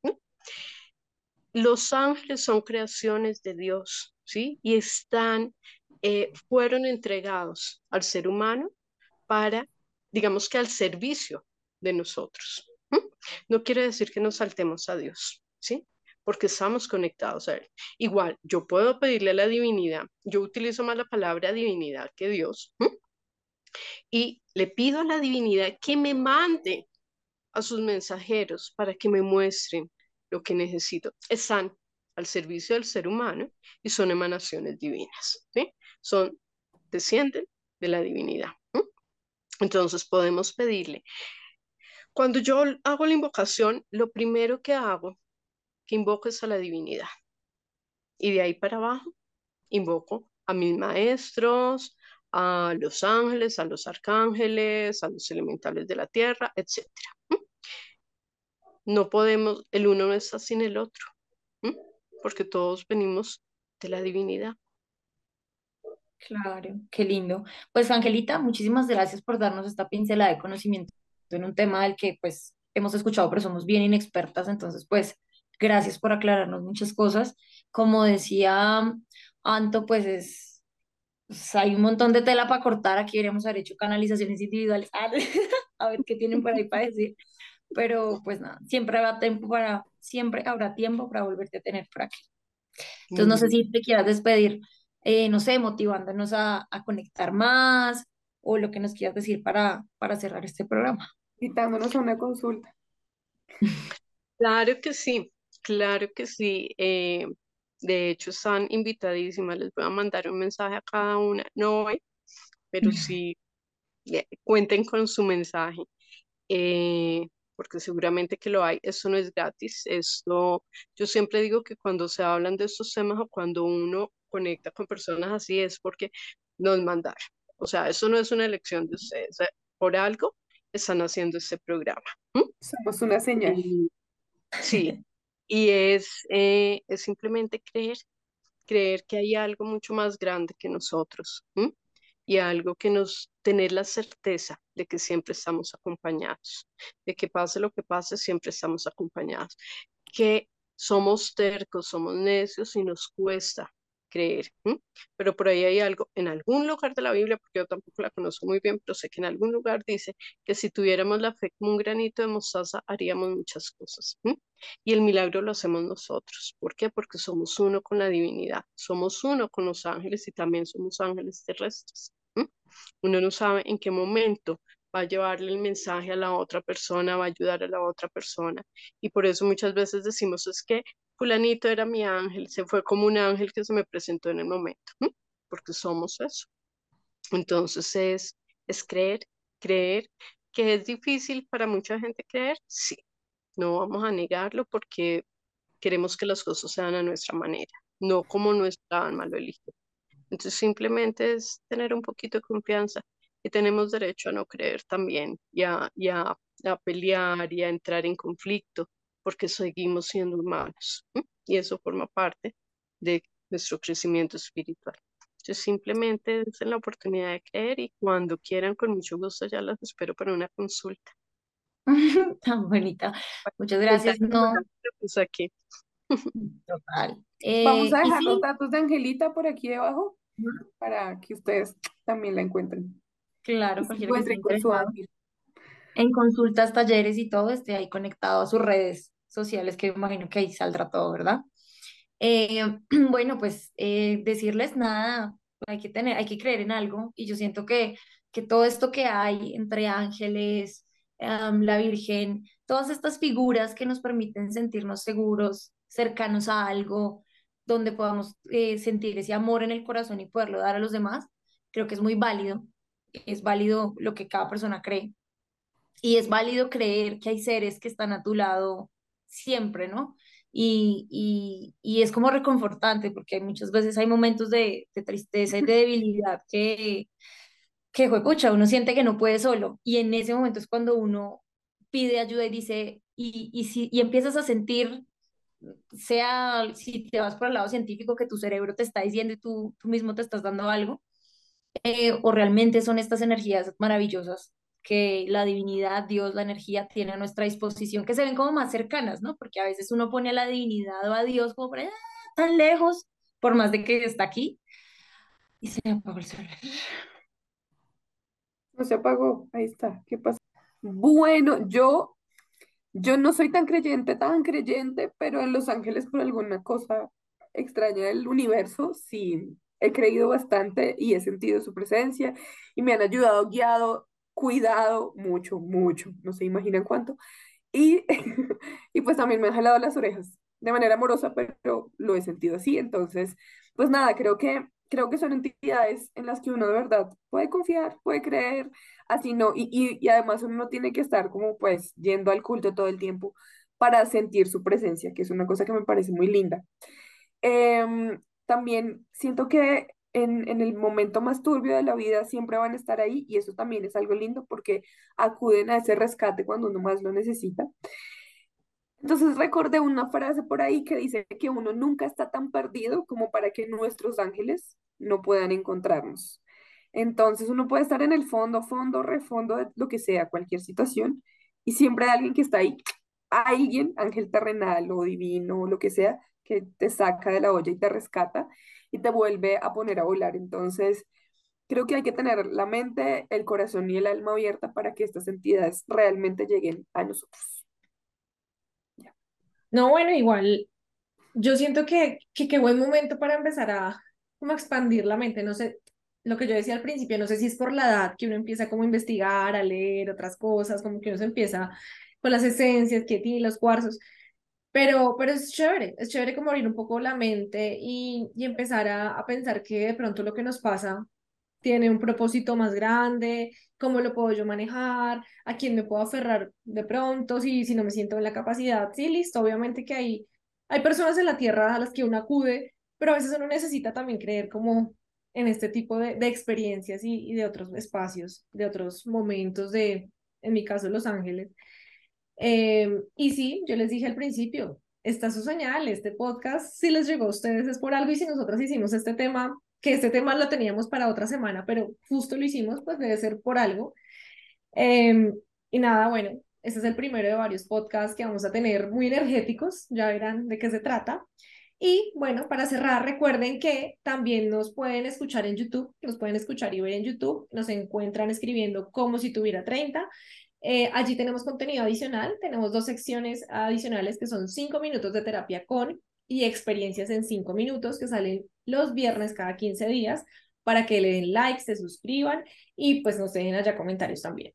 Los ángeles son creaciones de Dios, ¿sí? Y están, eh, fueron entregados al ser humano para, digamos que al servicio de nosotros. No quiere decir que nos saltemos a Dios, ¿sí? Porque estamos conectados a Él. Igual, yo puedo pedirle a la divinidad, yo utilizo más la palabra divinidad que Dios, y le pido a la divinidad que me mande a sus mensajeros para que me muestren lo que necesito. Están al servicio del ser humano y son emanaciones divinas. Son, descienden de la divinidad. Entonces podemos pedirle. Cuando yo hago la invocación, lo primero que hago, que invoco es a la divinidad. Y de ahí para abajo, invoco a mis maestros, a los ángeles, a los arcángeles, a los elementales de la tierra, etc. No podemos, el uno no está sin el otro, porque todos venimos de la divinidad. Claro, qué lindo. Pues Angelita, muchísimas gracias por darnos esta pincelada de conocimiento en un tema del que pues hemos escuchado, pero somos bien inexpertas, entonces pues gracias por aclararnos muchas cosas. Como decía Anto, pues es, pues, hay un montón de tela para cortar, aquí deberíamos haber hecho canalizaciones individuales, [laughs] a ver qué tienen por ahí para decir, pero pues nada, siempre habrá tiempo para, siempre habrá tiempo para volverte a tener por aquí. Entonces no sé si te quieras despedir eh, no sé, motivándonos a, conectar más o lo que nos quieras decir para, para cerrar este programa. Invitándonos a una consulta. Claro que sí, claro que sí. Eh, de hecho, están invitadísimas. Les voy a mandar un mensaje a cada una. No hoy, pero sí cuenten con su mensaje. Eh, porque seguramente que lo hay. Esto no es gratis. Esto, yo siempre digo que cuando se hablan de estos temas o cuando uno conecta con personas así es porque nos mandaron. O sea, eso no es una elección de ustedes. Por algo están haciendo este programa. Somos una señal. sí, y es, eh, es simplemente creer, creer que hay algo mucho más grande que nosotros y algo que nos, tener la certeza de que siempre estamos acompañados, de que pase lo que pase, siempre estamos acompañados, que somos tercos, somos necios y nos cuesta creer. Pero por ahí hay algo, en algún lugar de la Biblia, porque yo tampoco la conozco muy bien, pero sé que en algún lugar dice que si tuviéramos la fe como un granito de mostaza, haríamos muchas cosas. Y el milagro lo hacemos nosotros. ¿Por qué? Porque somos uno con la divinidad, somos uno con los ángeles y también somos ángeles terrestres. Uno no sabe en qué momento va a llevarle el mensaje a la otra persona, va a ayudar a la otra persona. Y por eso muchas veces decimos, es que fulanito era mi ángel, se fue como un ángel que se me presentó en el momento, porque somos eso. Entonces es, creer, creer que es difícil para mucha gente creer, sí, no vamos a negarlo porque queremos que las cosas sean a nuestra manera, no como nuestra alma lo elige. Entonces simplemente es tener un poquito de confianza y tenemos derecho a no creer también y a, a, pelear y a entrar en conflicto porque seguimos siendo humanos y eso forma parte de nuestro crecimiento espiritual. Entonces simplemente es la oportunidad de creer y cuando quieran con mucho gusto ya las espero para una consulta. [laughs] Tan bonita. Muchas gracias. No. Pues aquí. [laughs] Total. Vamos a eh, dejar los datos de Angelita por aquí debajo para que ustedes también la encuentren. Claro, cualquier En consultas, talleres y todo, esté ahí conectado a sus redes sociales, que imagino que ahí saldrá todo, ¿verdad? Eh, [clears throat] bueno, pues eh, decirles nada, hay que tener, hay que creer en algo, y yo siento que, que todo esto que hay entre ángeles, la Virgen, todas estas figuras que nos permiten sentirnos seguros, cercanos a algo, donde podamos eh, sentir ese amor en el corazón y poderlo dar a los demás, creo que es muy válido. Es válido lo que cada persona cree. Y es válido creer que hay seres que están a tu lado siempre, ¿no? Y, y, y es como reconfortante porque muchas veces hay momentos de, de tristeza y de [laughs] debilidad que, que, pucha, uno siente que no puede solo. Y en ese momento es cuando uno pide ayuda y dice, y, y, si, y empiezas a sentir sea si te vas por el lado científico que tu cerebro te está diciendo y tú, tú mismo te estás dando algo, eh, o realmente son estas energías maravillosas que la divinidad, Dios, la energía tiene a nuestra disposición, que se ven como más cercanas, ¿no? Porque a veces uno pone a la divinidad o a Dios como por tan lejos, por más de que está aquí, y se apagó el celular. No se apagó, ahí está, ¿qué pasa? Bueno, yo yo no soy tan creyente, tan creyente, pero en Los Ángeles por alguna cosa extraña del universo, sí he creído bastante y he sentido su presencia y me han ayudado, guiado, cuidado mucho, mucho, no se imaginan cuánto. Y, [laughs] y pues también me han jalado las orejas de manera amorosa, pero lo he sentido así. Entonces, pues nada, creo que, creo que son entidades en las que uno de verdad puede confiar, puede creer, así no, y, y, además uno no tiene que estar como pues yendo al culto todo el tiempo para sentir su presencia, que es una cosa que me parece muy linda. Em, también siento que en, el momento más turbio de la vida siempre van a estar ahí y eso también es algo lindo porque acuden a ese rescate cuando uno más lo necesita. Entonces recordé una frase por ahí que dice que uno nunca está tan perdido como para que nuestros ángeles no puedan encontrarnos. Entonces uno puede estar en el fondo, fondo, refondo, lo que sea, cualquier situación, y siempre hay alguien que está ahí, alguien, ángel terrenal o divino lo que sea, que te saca de la olla y te rescata y te vuelve a poner a volar. Entonces, creo que hay que tener la mente, el corazón y el alma abierta para que estas entidades realmente lleguen a nosotros. No, bueno, igual, yo siento que qué buen momento para empezar a como expandir la mente. No sé, lo que yo decía al principio, no sé si es por la edad que uno empieza como a investigar, a leer otras cosas, como que uno se empieza con las esencias que tiene los cuarzos, pero, pero es chévere, es chévere como abrir un poco la mente y, y empezar a, a pensar que de pronto lo que nos pasa tiene un propósito más grande, cómo lo puedo yo manejar, a quién me puedo aferrar de pronto, si, si no me siento en la capacidad. Sí, listo, obviamente que hay, hay personas en la tierra a las que uno acude, pero a veces uno necesita también creer como en este tipo de, de experiencias y, y, de otros espacios, de otros momentos de, en mi caso, Los Ángeles. Eh, y sí, yo les dije al principio, está su señal, este podcast, si les llegó a ustedes es por algo y si nosotros hicimos este tema, que este tema lo teníamos para otra semana, pero justo lo hicimos, pues debe ser por algo. Eh, y nada, bueno, este es el primero de varios podcasts que vamos a tener muy energéticos, ya verán de qué se trata. Y bueno, para cerrar, recuerden que también nos pueden escuchar en YouTube, nos pueden escuchar y ver en YouTube, nos encuentran escribiendo como si tuviera 30. Eh, allí tenemos contenido adicional, tenemos dos secciones adicionales que son 5 minutos de terapia con y experiencias en 5 minutos que salen los viernes cada 15 días para que le den like, se suscriban y pues nos dejen allá comentarios también.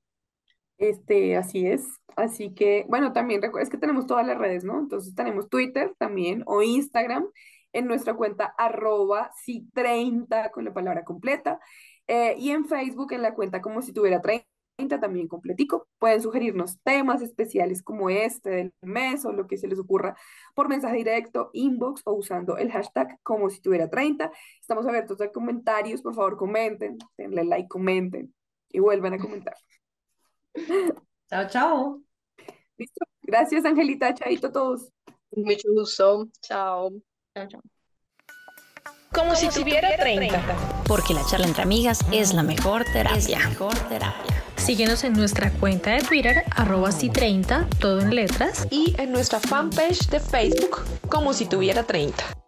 Este, así es. Así que, bueno, también es que tenemos todas las redes, ¿no? Entonces tenemos Twitter también o Instagram en nuestra cuenta arroba si 30 con la palabra completa eh, y en Facebook en la cuenta como si tuviera 30 también completico. Pueden sugerirnos temas especiales como este del mes o lo que se les ocurra por mensaje directo, inbox o usando el hashtag como si tuviera 30. Estamos abiertos a comentarios, por favor comenten, denle like, comenten y vuelvan a comentar. [laughs] Chao, chao. Listo. Gracias, Angelita. Chaito a todos. Mucho gusto. Chao. Chao, chao. Como, si tuviera 30. Porque la charla entre amigas es la mejor terapia. mejor terapia. Síguenos en nuestra cuenta de Twitter, arroba si30, todo en letras. Y en nuestra fanpage de Facebook, como si tuviera 30.